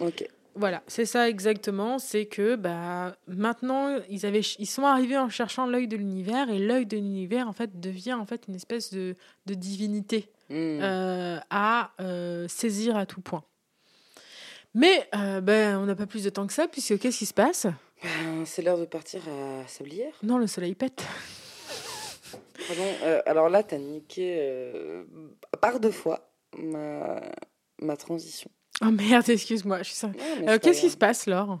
Ok. Voilà, c'est ça exactement. C'est que bah, maintenant, ils, avaient, ils sont arrivés en cherchant l'œil de l'univers et l'œil de l'univers en fait devient en fait une espèce de, de divinité Hmm. euh, à euh, saisir à tout point. Mais euh, ben, on n'a pas plus de temps que ça puisque qu'est-ce qui se passe? Ben, c'est l'heure de partir à Sablière. Non, le soleil pète. Pardon, euh, alors là, t'as niqué par deux fois ma, ma transition. Oh merde, excuse-moi. Je suis ça. Euh, qu'est-ce qui se passe, Laure?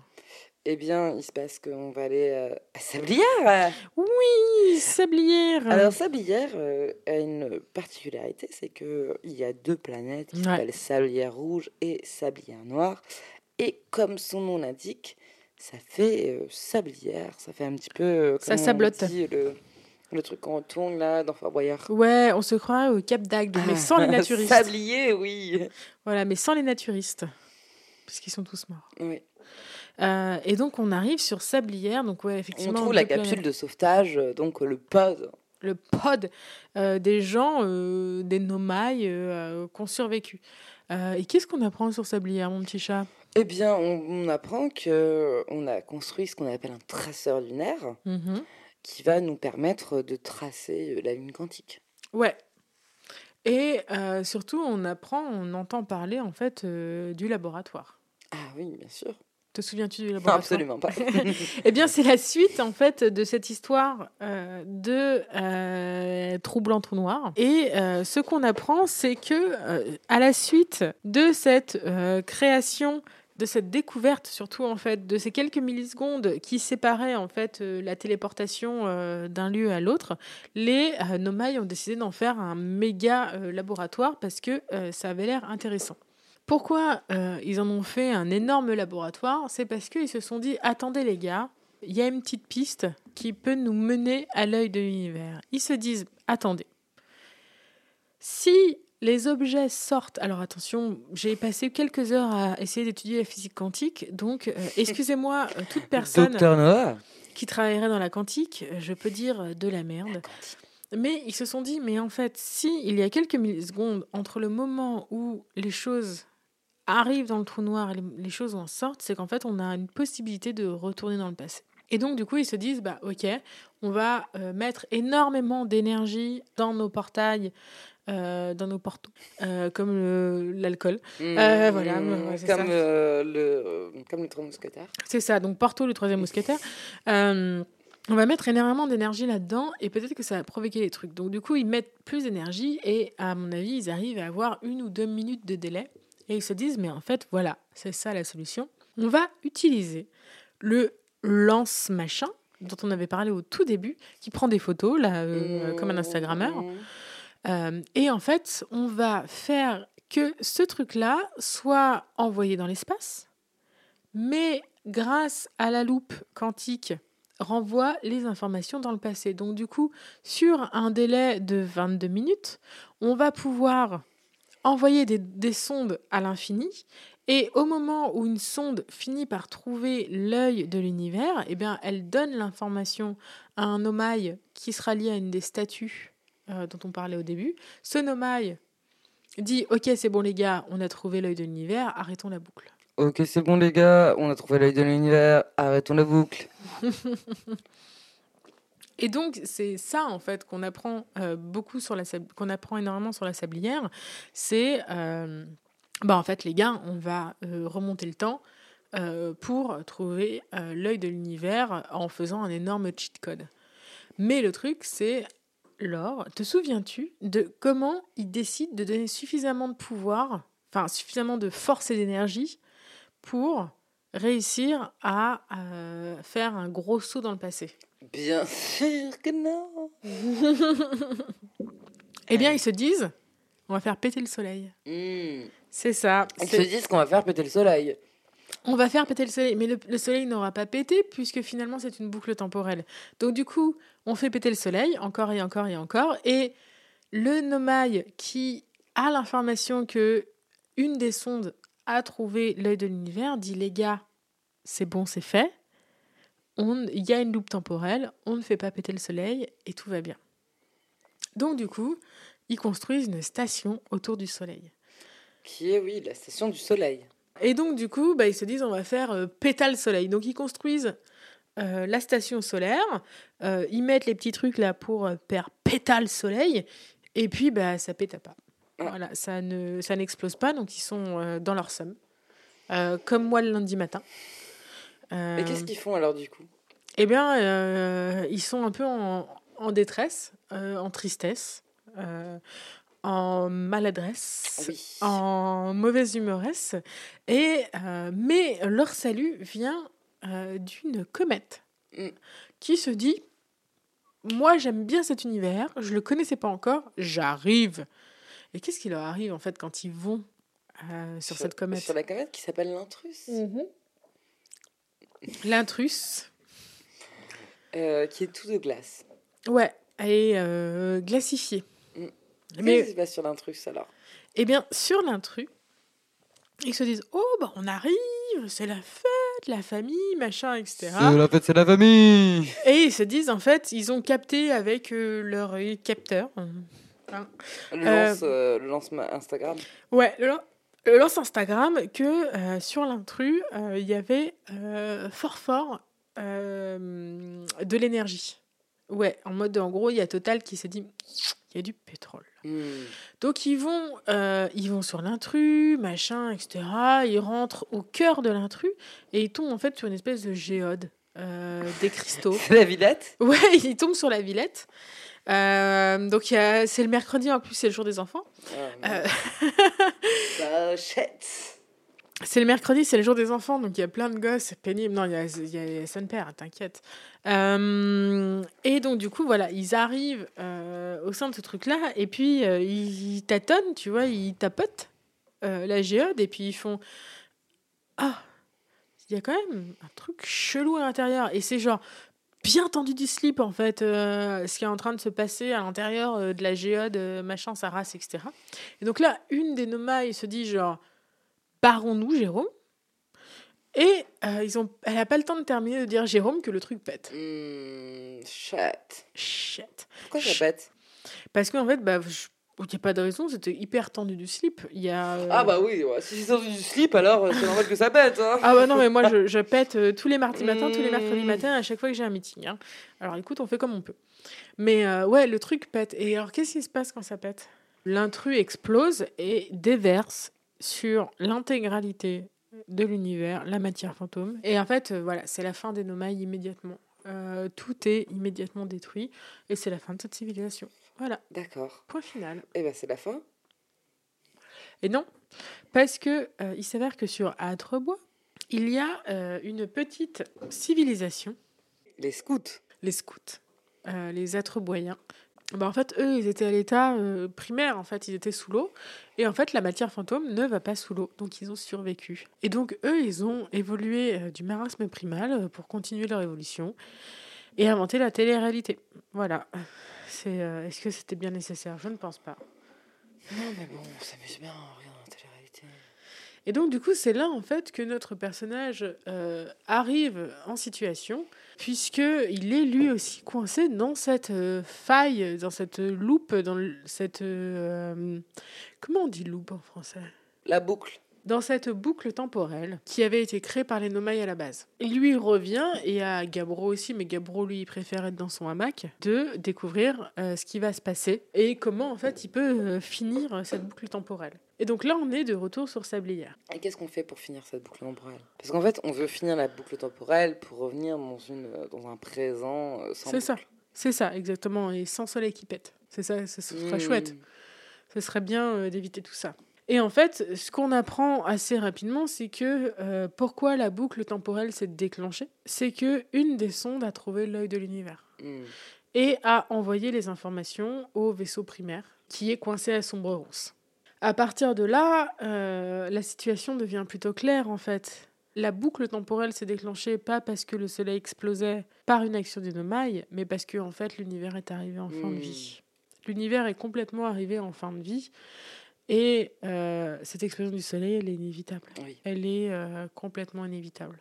Eh bien, il se passe qu'on va aller euh, à Sablière. Oui, sablière. Alors, Sablière euh, a une particularité, c'est qu'il y a deux planètes qui Ouais. s'appellent Sablière rouge et Sablière noire. Et comme son nom l'indique, ça fait euh, sablière. Ça fait un petit peu. Ça sablote. dit, le, le truc qu'on tourne là dans Fort Boyard. Ouais, on se croirait au Cap d'Agde, mais sans les naturistes. Sablier, oui. Voilà, mais sans les naturistes. Puisqu'ils sont tous morts. oui. Euh, et donc on arrive sur Sablière, donc ouais On effectivement. trouve on la peut planer- capsule de sauvetage, euh, donc euh, le pod. le pod euh, des gens, euh, des nomai euh, qui ont survécu. Et qu'est-ce qu'on apprend sur Sablière, mon petit chat? Eh bien, on, on apprend que on a construit ce qu'on appelle un traceur lunaire Mhm. Qui va nous permettre de tracer euh, la lune quantique. Ouais. Et euh, surtout, on apprend, on entend parler en fait euh, du laboratoire. Ah oui, bien sûr. Te souviens-tu du Non, laboratoire? absolument pas. Eh bien, c'est la suite en fait de cette histoire euh, de euh, Troublant Trou Noir. Et euh, ce qu'on apprend, c'est que à la suite de cette création, de cette découverte, surtout en fait, de ces quelques millisecondes qui séparaient en fait euh, la téléportation euh, d'un lieu à l'autre, les euh, Nomai ont décidé d'en faire un méga laboratoire parce que ça avait l'air intéressant. Pourquoi ils en ont fait un énorme laboratoire? C'est parce qu'ils se sont dit attendez les gars, il y a une petite piste qui peut nous mener à l'œil de l'univers. Ils se disent attendez, si les objets sortent, alors attention, j'ai passé quelques heures à essayer d'étudier la physique quantique, donc euh, excusez-moi, euh, toute personne qui travaillerait dans la quantique, euh, je peux dire de la merde. Mais ils se sont dit, mais en fait, si il y a quelques millisecondes entre le moment où les choses arrivent dans le trou noir et les, les choses en sortent, c'est qu'en fait, on a une possibilité de retourner dans le passé. Et donc, du coup, ils se disent, bah, ok, on va euh, mettre énormément d'énergie dans nos portails, euh, dans nos portos, euh, comme l'alcool. Euh, voilà, Mmh, ouais, comme, le, comme le trois mousquetaires. C'est ça, donc Porto, le troisième mousquetaire. On va mettre énormément d'énergie là-dedans et peut-être que ça va provoquer les trucs. Donc, du coup, ils mettent plus d'énergie et, à mon avis, ils arrivent à avoir une ou deux minutes de délai. Et ils se disent, mais en fait, voilà, c'est ça la solution. On va utiliser le lance-machin dont on avait parlé au tout début, qui prend des photos, là, comme un Instagrammeur. Euh, et en fait, on va faire que ce truc-là soit envoyé dans l'espace, mais grâce à la loupe quantique, renvoie les informations dans le passé. Donc du coup, sur un délai de 22 minutes, on va pouvoir envoyer des, des sondes à l'infini. Et au moment où une sonde finit par trouver l'œil de l'univers, eh bien, elle donne l'information à un omaille qui sera lié à une des statues euh, dont on parlait au début. Ce nomaille dit Ok, c'est bon, les gars, on a trouvé l'œil de l'univers, arrêtons la boucle. Ok, c'est bon les gars, on a trouvé l'œil de l'univers, arrêtons la boucle. Et donc, c'est ça, en fait, qu'on apprend euh, beaucoup sur la qu'on apprend énormément sur la sablière. C'est, euh, bah, en fait, les gars, on va euh, remonter le temps pour trouver l'œil de l'univers en faisant un énorme cheat code. Mais le truc, c'est, Laure, te souviens-tu de comment ils décident de donner suffisamment de pouvoir, enfin, suffisamment de force et d'énergie pour réussir à euh, faire un gros saut dans le passé? Bien sûr que non. Eh bien, ils se disent, on va faire péter le soleil. Mmh. C'est ça. Ils se disent qu'on va faire péter le soleil. On va faire péter le soleil, mais le, le soleil n'aura pas pété puisque finalement c'est une boucle temporelle. Donc du coup, on fait péter le soleil encore et encore et encore, et le nomaille qui a l'information que une des sondes a trouvé l'œil de l'univers dit les gars, c'est bon, c'est fait. Il y a une loupe temporelle, on ne fait pas péter le soleil et tout va bien. Donc du coup, ils construisent une station autour du soleil. Qui est, oui, la station du soleil. Et donc, du coup, bah, ils se disent, on va faire euh, pétale soleil. Donc, ils construisent euh, la station solaire, euh, ils mettent les petits trucs là pour euh, faire pétale soleil, et puis, bah, ça péta pas. Ah. Voilà, ça ne, ça n'explose pas, donc ils sont dans leur somme. Comme moi le lundi matin. Et qu'est-ce qu'ils font alors du coup? eh bien, ils sont un peu en, en détresse, en tristesse, en maladresse, Oui. en mauvaise humoresse. Et, euh, mais leur salut vient euh, d'une comète Mm. qui se dit Moi, j'aime bien cet univers, je le connaissais pas encore, j'arrive. Et qu'est-ce qui leur arrive en fait quand ils vont euh, sur, cette comète? Sur la comète qui s'appelle l'intrus. Mhm. L'intrus, qui est tout de glace. ouais, est euh, glacifié. Qu'est-ce Mais qui se passe sur l'intrus alors Eh bien, sur l'intrus, ils se disent Oh, bah, on arrive, c'est la fête, la famille, machin, etc. la fête, c'est la famille Et ils se disent En fait, ils ont capté avec euh, leur capteur. Le Euh, lance, euh, le lance Instagram. Ouais, le, le lance Instagram que euh, sur l'intrus, euh, il y avait euh, fort, fort euh, de l'énergie. Ouais, en mode, en gros, il y a Total qui s'est dit Il y a du pétrole. Hmm. Donc ils vont, euh, ils vont sur l'intrus, machin, etc. Ils rentrent au cœur de l'intrus et ils tombent en fait sur une espèce de géode euh, des cristaux. La Villette? Ouais, ils tombent sur la Villette. Euh, donc c'est le mercredi en plus, c'est le jour des enfants. Euh, Pochette. c'est le mercredi, c'est le jour des enfants, donc il y a plein de gosses, c'est pénible. Non, il y a, il y t'inquiète. Euh, et donc du coup, voilà, ils arrivent euh, au sein de ce truc-là et puis euh, ils tâtonnent, tu vois, ils tapotent la géode et puis ils font ah, il y a quand même un truc chelou à l'intérieur et c'est genre bien tendu du slip en fait ce qui est en train de se passer à l'intérieur de la géode machin sa race etc et donc là une des nomailles se dit genre barrons-nous Jérôme? Et euh, ils ont elle a pas le temps de terminer de dire Jérôme que le truc pète Hmm, Chat. shit Pourquoi ça pète? Parce qu'en fait bah je- Il n'y a pas de raison, c'était hyper tendu du slip. Il y a, euh, Ah bah oui, ouais. si c'est tendu du slip, alors euh, c'est normal que ça pète. Hein. Ah bah non, mais moi je, je pète euh, tous les mardis matins, tous les mercredis matins, à chaque fois que j'ai un meeting. hein. Alors écoute, on fait comme on peut. Mais euh, ouais, le truc pète. Et alors qu'est-ce qui se passe quand ça pète? L'intrus explose et déverse sur l'intégralité de l'univers la matière fantôme. Et en fait, euh, voilà, c'est la fin des Nomailles immédiatement. Euh, tout est immédiatement détruit et c'est la fin de cette civilisation. Voilà, D'accord. point final. Et ben c'est la fin. Et non, parce que euh, il s'avère que sur Atrebois, il y a une petite civilisation, Les scouts. les scouts, les Atreboyens. Bah, en fait, eux, ils étaient à l'état euh, primaire, en fait, ils étaient sous l'eau. Et en fait, la matière fantôme ne va pas sous l'eau, donc ils ont survécu. Et donc, eux, ils ont évolué euh, du marasme primal euh, pour continuer leur évolution et inventer la télé-réalité. Voilà. C'est, Est-ce que c'était bien nécessaire? Je ne pense pas. Non mais bon, on s'amuse bien, télé-réalité. Et donc, du coup, c'est là, en fait, que notre personnage euh, arrive en situation, puisqu'il est lui aussi coincé dans cette euh, faille, dans cette loupe, dans cette... euh, comment on dit loupe en français? La boucle. dans cette boucle temporelle qui avait été créée par les Nomailles à la base. Il lui revient, et à Gabro aussi, mais Gabro lui il préfère être dans son hamac, de découvrir ce qui va se passer et comment en fait il peut finir cette boucle temporelle. Et donc là on est de retour sur Sablière. Et qu'est-ce qu'on fait pour finir cette boucle temporelle? Parce qu'en fait, on veut finir la boucle temporelle pour revenir dans, une, euh, dans un présent euh, sans C'est ça. C'est ça, exactement, et sans soleil qui pète. C'est ça, ce serait Mmh. chouette. Ce serait bien euh, d'éviter tout ça. Et en fait, ce qu'on apprend assez rapidement, c'est que euh, pourquoi la boucle temporelle s'est déclenchée, c'est que une des sondes a trouvé l'œil de l'univers Mmh. et a envoyé les informations au vaisseau primaire qui est coincé à Sombre Ronce. À partir de là, euh, la situation devient plutôt claire en fait. La boucle temporelle s'est déclenchée pas parce que le soleil explosait par une action des Nomailles, mais parce que en fait l'univers est arrivé en fin de Hmm. vie. L'univers est complètement arrivé en fin de vie et euh, cette explosion du soleil, elle est inévitable Oui. elle est euh, complètement inévitable.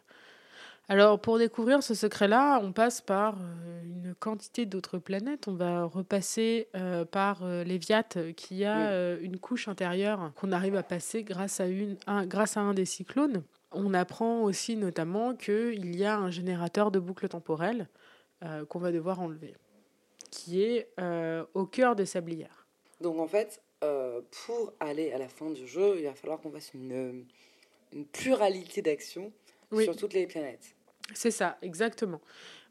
Alors, pour découvrir ce secret-là, on passe par euh, une quantité d'autres planètes. On va repasser euh, par euh, Léviat, euh, qui a euh, une couche intérieure qu'on arrive à passer grâce à, une, un, grâce à un des cyclones. On apprend aussi notamment qu'il y a un générateur de boucles temporelles euh, qu'on va devoir enlever, qui est au cœur des sablières. Donc en fait, pour aller à la fin du jeu, il va falloir qu'on fasse une, une pluralité d'actions Oui. sur toutes les planètes. C'est ça, exactement.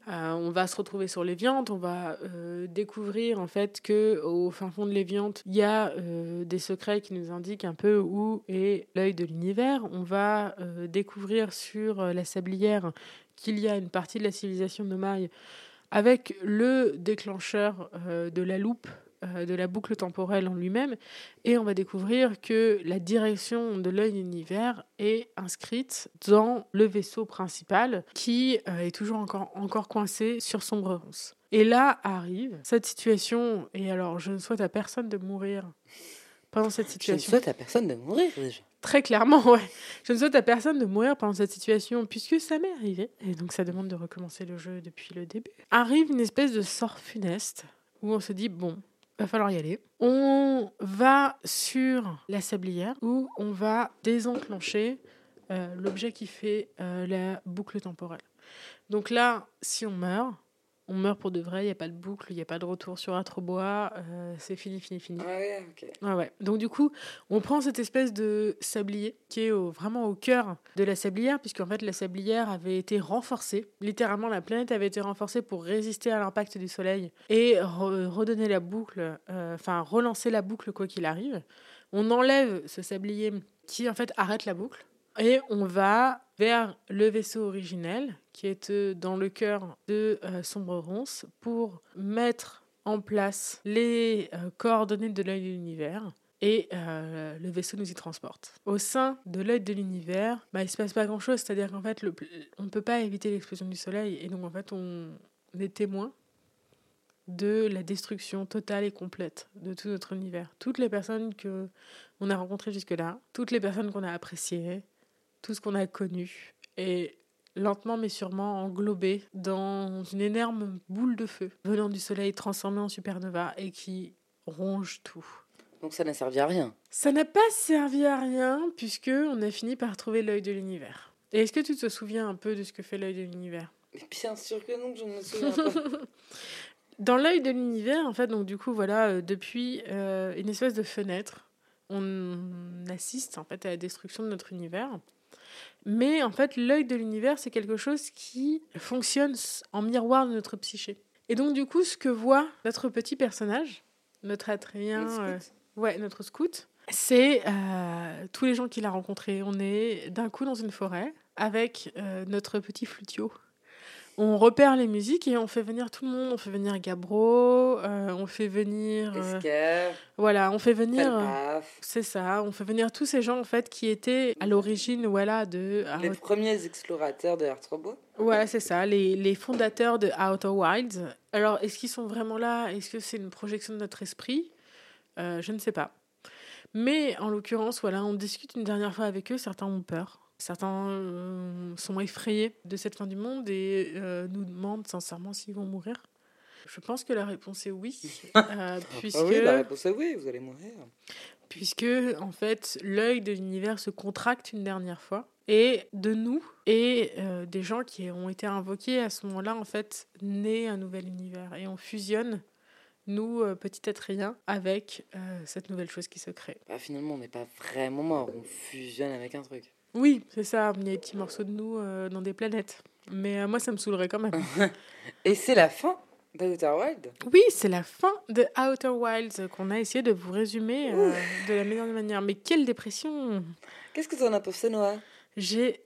Euh, on va se retrouver sur l'Éviante, on va euh, découvrir en fait que au fin fond de l'Éviante, il y a euh, des secrets qui nous indiquent un peu où est l'œil de l'univers. On va découvrir sur la sablière qu'il y a une partie de la civilisation Nomaille avec le déclencheur de la loupe de la boucle temporelle en lui-même, et on va découvrir que la direction de l'œil univers est inscrite dans le vaisseau principal qui euh, est toujours encore, encore coincé sur Sombre Ronce. Et là arrive cette situation, et alors je ne souhaite à personne de mourir pendant cette Je ne situation. souhaite à personne de mourir déjà. Très clairement, ouais. Je ne souhaite à personne de mourir pendant cette situation, puisque ça m'est arrivé, et donc ça demande de recommencer le jeu depuis le début. Arrive une espèce de sort funeste, où on se dit, bon, va falloir y aller. On va sur la sablière, où on va désenclencher euh, l'objet qui fait euh, la boucle temporelle. Donc là, si on meurt, on meurt pour de vrai, il n'y a pas de boucle, il n'y a pas de retour sur Atrebois, euh, c'est fini, fini, fini. Ah ouais, ok. Ouais, ouais. Donc du coup, on prend cette espèce de sablier qui est au- vraiment au cœur de la sablière, puisqu'en fait la sablière avait été renforcée. Littéralement, la planète avait été renforcée pour résister à l'impact du Soleil et re- redonner la boucle, euh, enfin relancer la boucle quoi qu'il arrive. On enlève ce sablier qui en fait arrête la boucle et on va vers le vaisseau originel qui est euh, dans le cœur de euh, Sombre Ronce pour mettre en place les euh, coordonnées de l'œil de l'univers et le vaisseau nous y transporte. Au sein de l'œil de l'univers, bah, il ne se passe pas grand-chose, c'est-à-dire qu'en fait, on ne peut pas éviter l'explosion du Soleil et donc en fait, on est témoin de la destruction totale et complète de tout notre univers. Toutes les personnes que on a rencontrées jusque-là, toutes les personnes qu'on a appréciées, tout ce qu'on a connu est lentement mais sûrement englobé dans une énorme boule de feu venant du soleil transformée en supernova et qui ronge tout. Donc ça n'a servi à rien. Ça n'a pas servi à rien puisque on a fini par trouver l'œil de l'univers. Et est-ce que tu te souviens un peu de ce que fait l'œil de l'univers? Bien sûr que non, je ne me souviens pas. Dans l'œil de l'univers, en fait, donc du coup, voilà, euh, depuis euh, une espèce de fenêtre, on assiste en fait à la destruction de notre univers. Mais en fait, l'œil de l'univers, c'est quelque chose qui fonctionne en miroir de notre psyché. Et donc, du coup, ce que voit notre petit personnage, notre Notre euh, scout. ouais, notre scout, c'est euh, tous les gens qu'il a rencontrés. On est d'un coup dans une forêt avec euh, notre petit flutio. On repère les musiques et on fait venir tout le monde. On fait venir Gabro, euh, on fait venir. euh, voilà, on fait venir. euh, c'est ça, on fait venir tous ces gens en fait qui étaient à l'origine voilà de les premiers explorateurs de Arthrobo. voilà c'est ça les, les fondateurs de Outer Wilds. Alors est-ce qu'ils sont vraiment là? Est-ce que c'est une projection de notre esprit? Euh, Je ne sais pas. Mais en l'occurrence voilà, on discute une dernière fois avec eux. Certains ont peur, certains euh, sont effrayés de cette fin du monde et euh, nous demandent sincèrement s'ils vont mourir. Je pense que la réponse est oui, euh, puisque Ah oui, la réponse est oui, vous allez mourir. puisque en fait l'œil de l'univers se contracte une dernière fois et de nous et euh, des gens qui ont été invoqués à ce moment-là en fait naît un nouvel univers et on fusionne nous euh, petit être rien avec cette nouvelle chose qui se crée. Bah, finalement, on n'est pas vraiment mort, on fusionne avec un truc. Oui, c'est ça, il y a des petits morceaux de nous euh, dans des planètes. Mais euh, moi ça me saoulerait quand même. Et c'est la fin d'Outer Wild. Oui, c'est la fin de Outer Wilds qu'on a essayé de vous résumer euh, de la meilleure manière. Mais quelle dépression Qu'est-ce que tu en as pensé, Noah J'ai.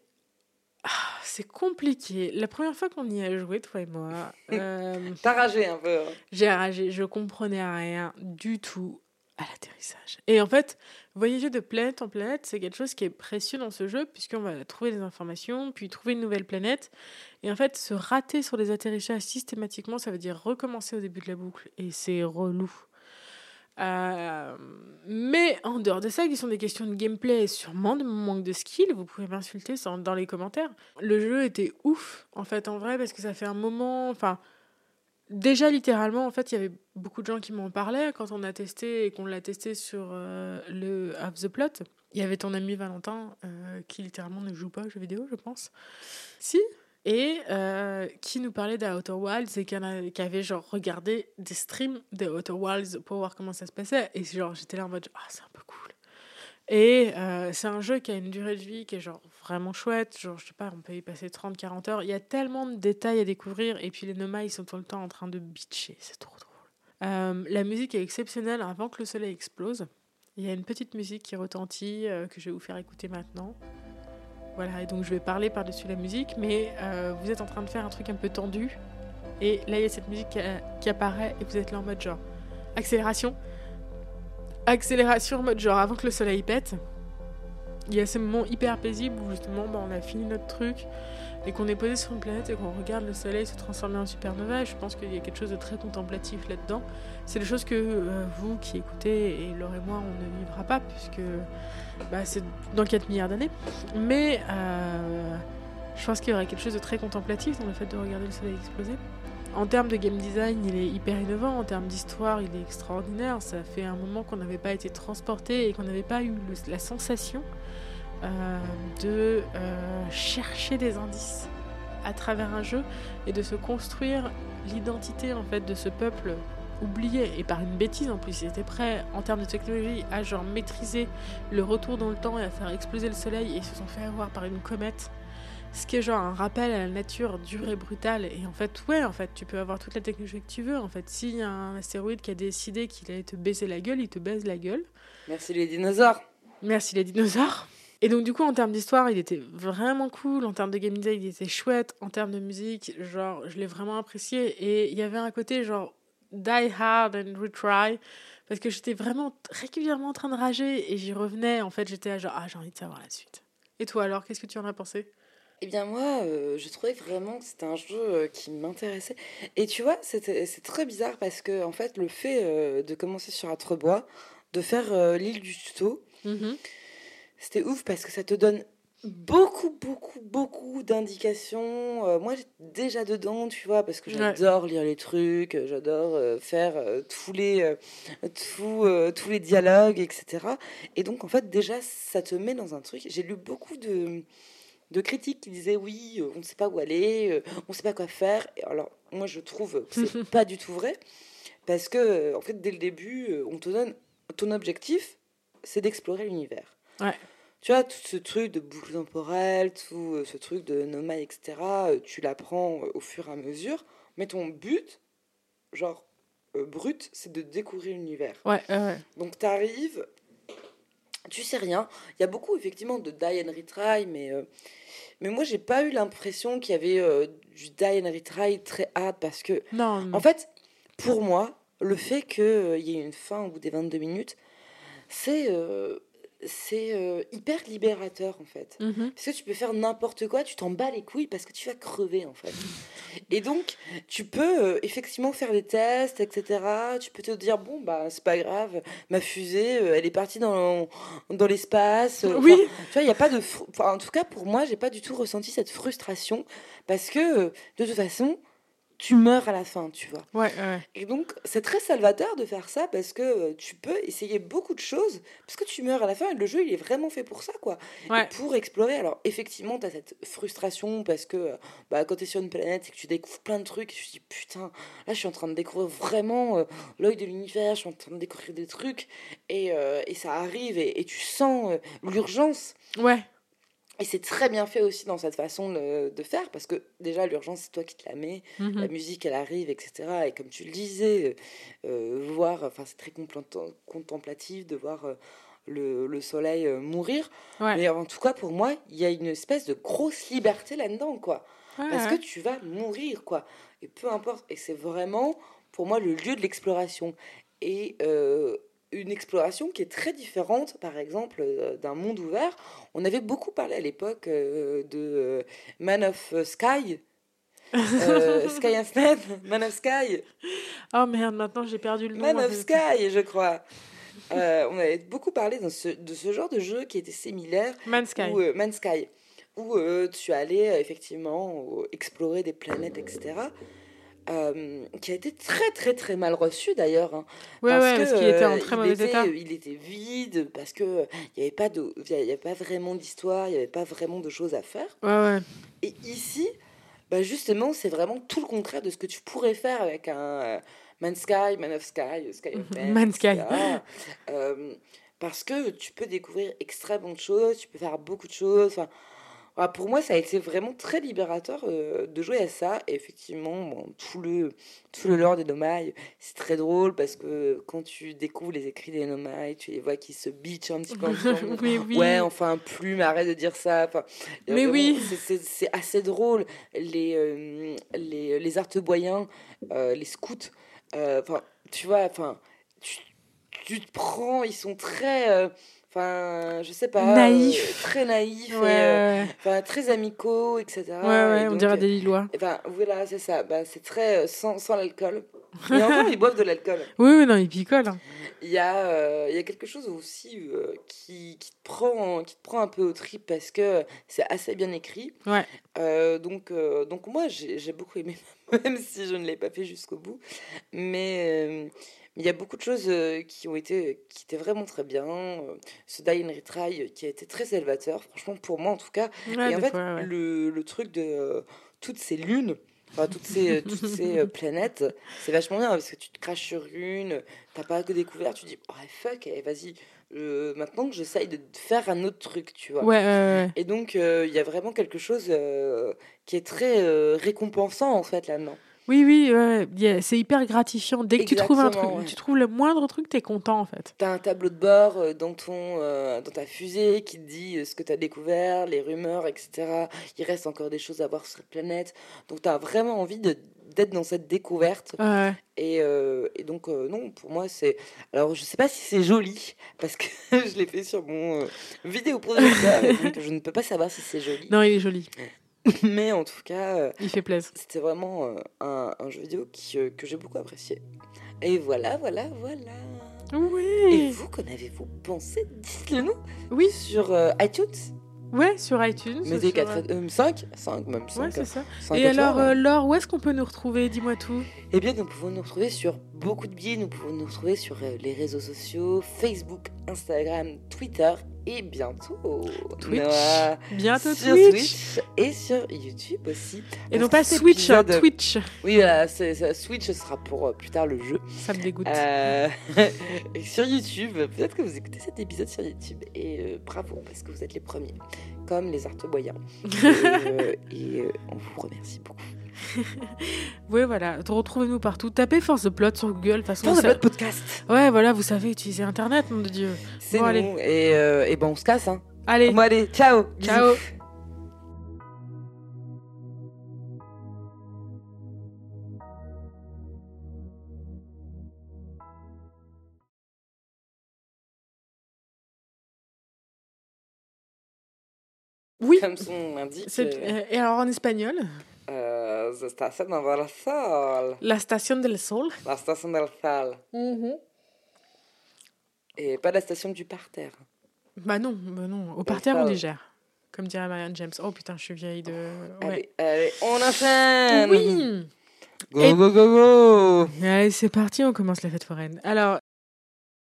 Ah, c'est compliqué. La première fois qu'on y a joué, toi et moi, euh, T'as ragé un peu. hein. j'ai ragé. Je comprenais rien du tout l'atterrissage. Et en fait, voyager de planète en planète, c'est quelque chose qui est précieux dans ce jeu, puisqu'on va trouver des informations, puis trouver une nouvelle planète. Et en fait, se rater sur les atterrissages systématiquement, ça veut dire recommencer au début de la boucle. Et c'est relou. Euh, mais en dehors de ça, qui sont des questions de gameplay sûrement de manque de skill, vous pouvez m'insulter dans les commentaires. Le jeu était ouf, en fait, en vrai, parce que ça fait un moment. Enfin, déjà littéralement, en fait, il y avait beaucoup de gens qui m'en parlaient quand on a testé et qu'on l'a testé sur euh, le Have the Plot. Il y avait ton ami Valentin euh, qui littéralement ne joue pas aux jeux vidéo, je pense. Si et euh, qui nous parlait d'Outer Wilds et qui, avait genre regardé des streams de Outer Wilds pour voir comment ça se passait. Et genre, j'étais là en mode, ah, c'est un peu cool. Et euh, c'est un jeu qui a une durée de vie qui est genre vraiment chouette. Genre, je sais pas, on peut y passer 30-40 heures. Il y a tellement de détails à découvrir. Et puis les Nomai, ils sont tout le temps en train de bitcher. C'est trop drôle. Euh, la musique est exceptionnelle avant que le soleil explose. Il y a une petite musique qui retentit euh, que je vais vous faire écouter maintenant. Voilà, et donc je vais parler par-dessus la musique, mais vous êtes en train de faire un truc un peu tendu. Et là, il y a cette musique qui, qui apparaît et vous êtes là en mode genre accélération. Accélération en mode genre avant que le soleil pète. Il y a ces moments hyper paisibles où justement bah, on a fini notre truc et qu'on est posé sur une planète et qu'on regarde le soleil se transformer en supernova. Je pense qu'il y a quelque chose de très contemplatif là-dedans. C'est des choses que euh, vous qui écoutez et Laure et moi on ne vivra pas puisque bah, c'est dans 4 milliards d'années. Mais euh, je pense qu'il y aurait quelque chose de très contemplatif dans le fait de regarder le soleil exploser. En termes de game design, il est hyper innovant. En termes d'histoire, il est extraordinaire. Ça fait un moment qu'on n'avait pas été transporté et qu'on n'avait pas eu la sensation euh, de euh, chercher des indices à travers un jeu et de se construire l'identité en fait de ce peuple oublié et par une bêtise en plus ils étaient prêts en termes de technologie à genre maîtriser le retour dans le temps et à faire exploser le soleil et ils se sont fait avoir par une comète ce qui est genre un rappel à la nature dure et brutale et en fait ouais en fait tu peux avoir toute la technologie que tu veux en fait s'il y a un astéroïde qui a décidé qu'il allait te baiser la gueule il te baise la gueule Merci les dinosaures. Merci les dinosaures. Et donc du coup en termes d'histoire, il était vraiment cool. En termes de game design, il était chouette. En termes de musique, genre je l'ai vraiment apprécié. Et il y avait un côté genre die hard and retry parce que j'étais vraiment régulièrement en train de rager et j'y revenais. En fait, j'étais genre ah j'ai envie de savoir la suite. Et toi alors, qu'est-ce que tu en as pensé? Eh bien moi, euh, je trouvais vraiment que c'était un jeu euh, qui m'intéressait. Et tu vois, c'est très bizarre parce que en fait, le fait euh, de commencer sur Atrebois, de faire euh, l'île du tuto, Mhm. c'était ouf parce que ça te donne beaucoup, beaucoup, beaucoup d'indications. Euh, moi, j'étais déjà dedans, tu vois, parce que j'adore lire les trucs, j'adore euh, faire tous, les, tous les dialogues, etc. Et donc, en fait, déjà, ça te met dans un truc. J'ai lu beaucoup de, de critiques qui disaient oui, on ne sait pas où aller, on ne sait pas quoi faire. Et alors, moi, je trouve que c'est pas du tout vrai, parce que, en fait, dès le début, on te donne ton objectif, c'est d'explorer l'univers. Ouais tu vois, tout ce truc de boucle temporelle, tout euh, ce truc de nomade, etc., euh, tu l'apprends euh, au fur et à mesure. Mais ton but, genre, brut, c'est de découvrir l'univers. Ouais, ouais. Donc, tu arrives, tu sais rien. Il y a beaucoup, effectivement, de die and retry, mais, mais moi, j'ai pas eu l'impression qu'il y avait du die and retry très hard parce que. Non, En fait, pour moi, le fait qu'il y ait une fin au bout des 22 minutes, c'est c'est euh, hyper libérateur en fait. Mhm. Parce que tu peux faire n'importe quoi, tu t'en bats les couilles parce que tu vas crever en fait. Et donc, tu peux euh, effectivement faire des tests, etc. Tu peux te dire, bon, bah c'est pas grave, ma fusée, euh, elle est partie dans, dans l'espace. oui. Tu vois, il n'y a pas de. en tout cas, pour moi, j'ai pas du tout ressenti cette frustration parce que de toute façon, tu meurs à la fin, tu vois. Ouais, ouais. Et donc, c'est très salvateur de faire ça parce que euh, tu peux essayer beaucoup de choses parce que tu meurs à la fin et le jeu, il est vraiment fait pour ça, quoi. Ouais. pour explorer. Alors, effectivement, tu as cette frustration parce que euh, bah, quand tu es sur une planète et que tu découvres plein de trucs, et je te dis putain, là, je suis en train de découvrir vraiment euh, l'œil de l'univers, je suis en train de découvrir des trucs et, et ça arrive et, et tu sens l'urgence. Ouais. Et c'est très bien fait aussi dans cette façon de, faire, parce que déjà, l'urgence, c'est toi qui te la mets, mhm. la musique, elle arrive, etc. Et comme tu le disais, euh, voir, enfin, c'est très contemplatif de voir euh, le, le, soleil euh, mourir. Mais en tout cas, pour moi, il y a une espèce de grosse liberté là-dedans, quoi. parce que tu vas mourir, quoi. Et peu importe. Et c'est vraiment, pour moi, le lieu de l'exploration. Et une exploration qui est très différente, par exemple, euh, d'un monde ouvert. On avait beaucoup parlé à l'époque euh, de euh, Man of Sky. Sky Instead, Man of Sky. Oh merde, maintenant j'ai perdu le nom. Man of Sky, je crois. on avait beaucoup parlé de ce, de ce genre de jeu qui était similaire. Man Sky. Où, Man Sky. Où tu allais effectivement explorer des planètes, etc. Euh, qui a été très très très mal reçu d'ailleurs. Hein, parce, que, qu'il était en très mauvais était, état. Il était vide parce que il n'y avait pas de, y avait pas vraiment d'histoire, il n'y avait pas vraiment de choses à faire. Ouais. Et ici, bah justement, c'est vraiment tout le contraire de ce que tu pourrais faire avec un euh, Man Sky, Man of Sky, Sky of Man, Man Sky. Euh, parce que tu peux découvrir extrêmement de choses, tu peux faire beaucoup de choses. Ah, pour moi, ça a été vraiment très libérateur euh, de jouer à ça. Et effectivement, bon, tout, le, tout le lore des Nomai, c'est très drôle parce que quand tu découvres les écrits des Nomai, tu les vois qui se bitchent un petit peu. oui, oui. Ouais, enfin, plume, arrête de dire ça. Enfin, Mais oui. C'est assez drôle. Les, euh, les, les arteboyens, euh, les scouts, enfin, tu vois, enfin, tu, tu te prends, ils sont très enfin je sais pas naïf. euh, très naïf euh, enfin très amicaux etc ouais, ouais on dirait des Lillois. enfin voilà c'est ça. Bah, c'est très euh, sans, sans l'alcool. Et encore ils boivent de l'alcool. Oui oui non ils picolent hein. il y a il y a quelque chose aussi qui, qui, te prend qui te prend un peu au trip parce que c'est assez bien écrit. Ouais. Donc donc moi j'ai beaucoup aimé même si je ne l'ai pas fait jusqu'au bout. Mais il y a beaucoup de choses euh, qui ont été qui étaient vraiment très bien. Euh, ce Die and Retry qui a été très salvateur, franchement pour moi en tout cas. et en fait, le, le, truc de toutes ces lunes, enfin toutes ces toutes ces planètes, c'est vachement bien parce que tu te craches sur une, t'as pas que découvert, tu dis oh fuck, eh, vas-y. maintenant que j'essaye de faire un autre truc, tu vois. Ouais, Et donc, il y a vraiment quelque chose qui est très récompensant, en fait, là-dedans. Oui, oui, c'est hyper gratifiant. Dès que tu trouves un truc, tu trouves le moindre truc, tu es content en fait. Tu as un tableau de bord euh, dans, ton, euh, dans ta fusée qui te dit euh, ce que tu as découvert, les rumeurs, etc. Il reste encore des choses à voir sur cette planète. Donc tu as vraiment envie d'être dans cette découverte. Et, et, donc, non, pour moi, c'est. Alors, je sais pas si c'est joli, parce que je l'ai fait sur mon vidéo producteur, donc je ne peux pas savoir si c'est joli. Non, il est joli. Mais en tout cas, euh, il fait plaisir. C'était vraiment euh, un, un, jeu vidéo qui, euh, que j'ai beaucoup apprécié. Et voilà, voilà, voilà. Oui. Et vous, qu'en avez-vous pensé? Dites-le nous. Oui. Sur iTunes. Ouais, sur iTunes. Mettez 4, 5, 5 même 5. Ouais, c'est ça. Et alors, euh, Laure, où est-ce qu'on peut nous retrouver? Dis-moi tout. Eh bien, nous pouvons nous retrouver sur beaucoup de biais. Nous pouvons nous retrouver sur euh, les réseaux sociaux Facebook, Instagram, Twitter et bientôt Twitch. bientôt sur Twitch. et sur YouTube aussi. Et non pas Switch, hein, Twitch. Oui, voilà, Switch sera pour euh, plus tard le jeu. Ça me dégoûte. sur YouTube, peut-être que vous écoutez cet épisode sur YouTube et bravo parce que vous êtes les premiers comme les arteboyants. et, euh, et euh, on vous remercie beaucoup. oui, voilà. Retrouvez-nous partout. Tapez Force de Plot sur Google. Force de Plot podcast. Ouais, voilà, vous savez utiliser Internet, nom de Dieu. C'est bon, nous. Et, euh, et, bon, on se casse. Hein. Allez. Bon, allez, ciao. Ciao. Oui. Comme son indique. Euh, et alors en espagnol euh, La station del sol. La station del sol. La station del sol. Mm-hmm. Et pas la station du parterre. Bah non, bah non. Au parterre, on digère. Comme dirait Marianne James. Oh putain, je suis vieille de. Ouais. Allez, allez, on enchaîne Oui Go, go, go, go Allez, c'est parti, on commence la fête foraine. Alors,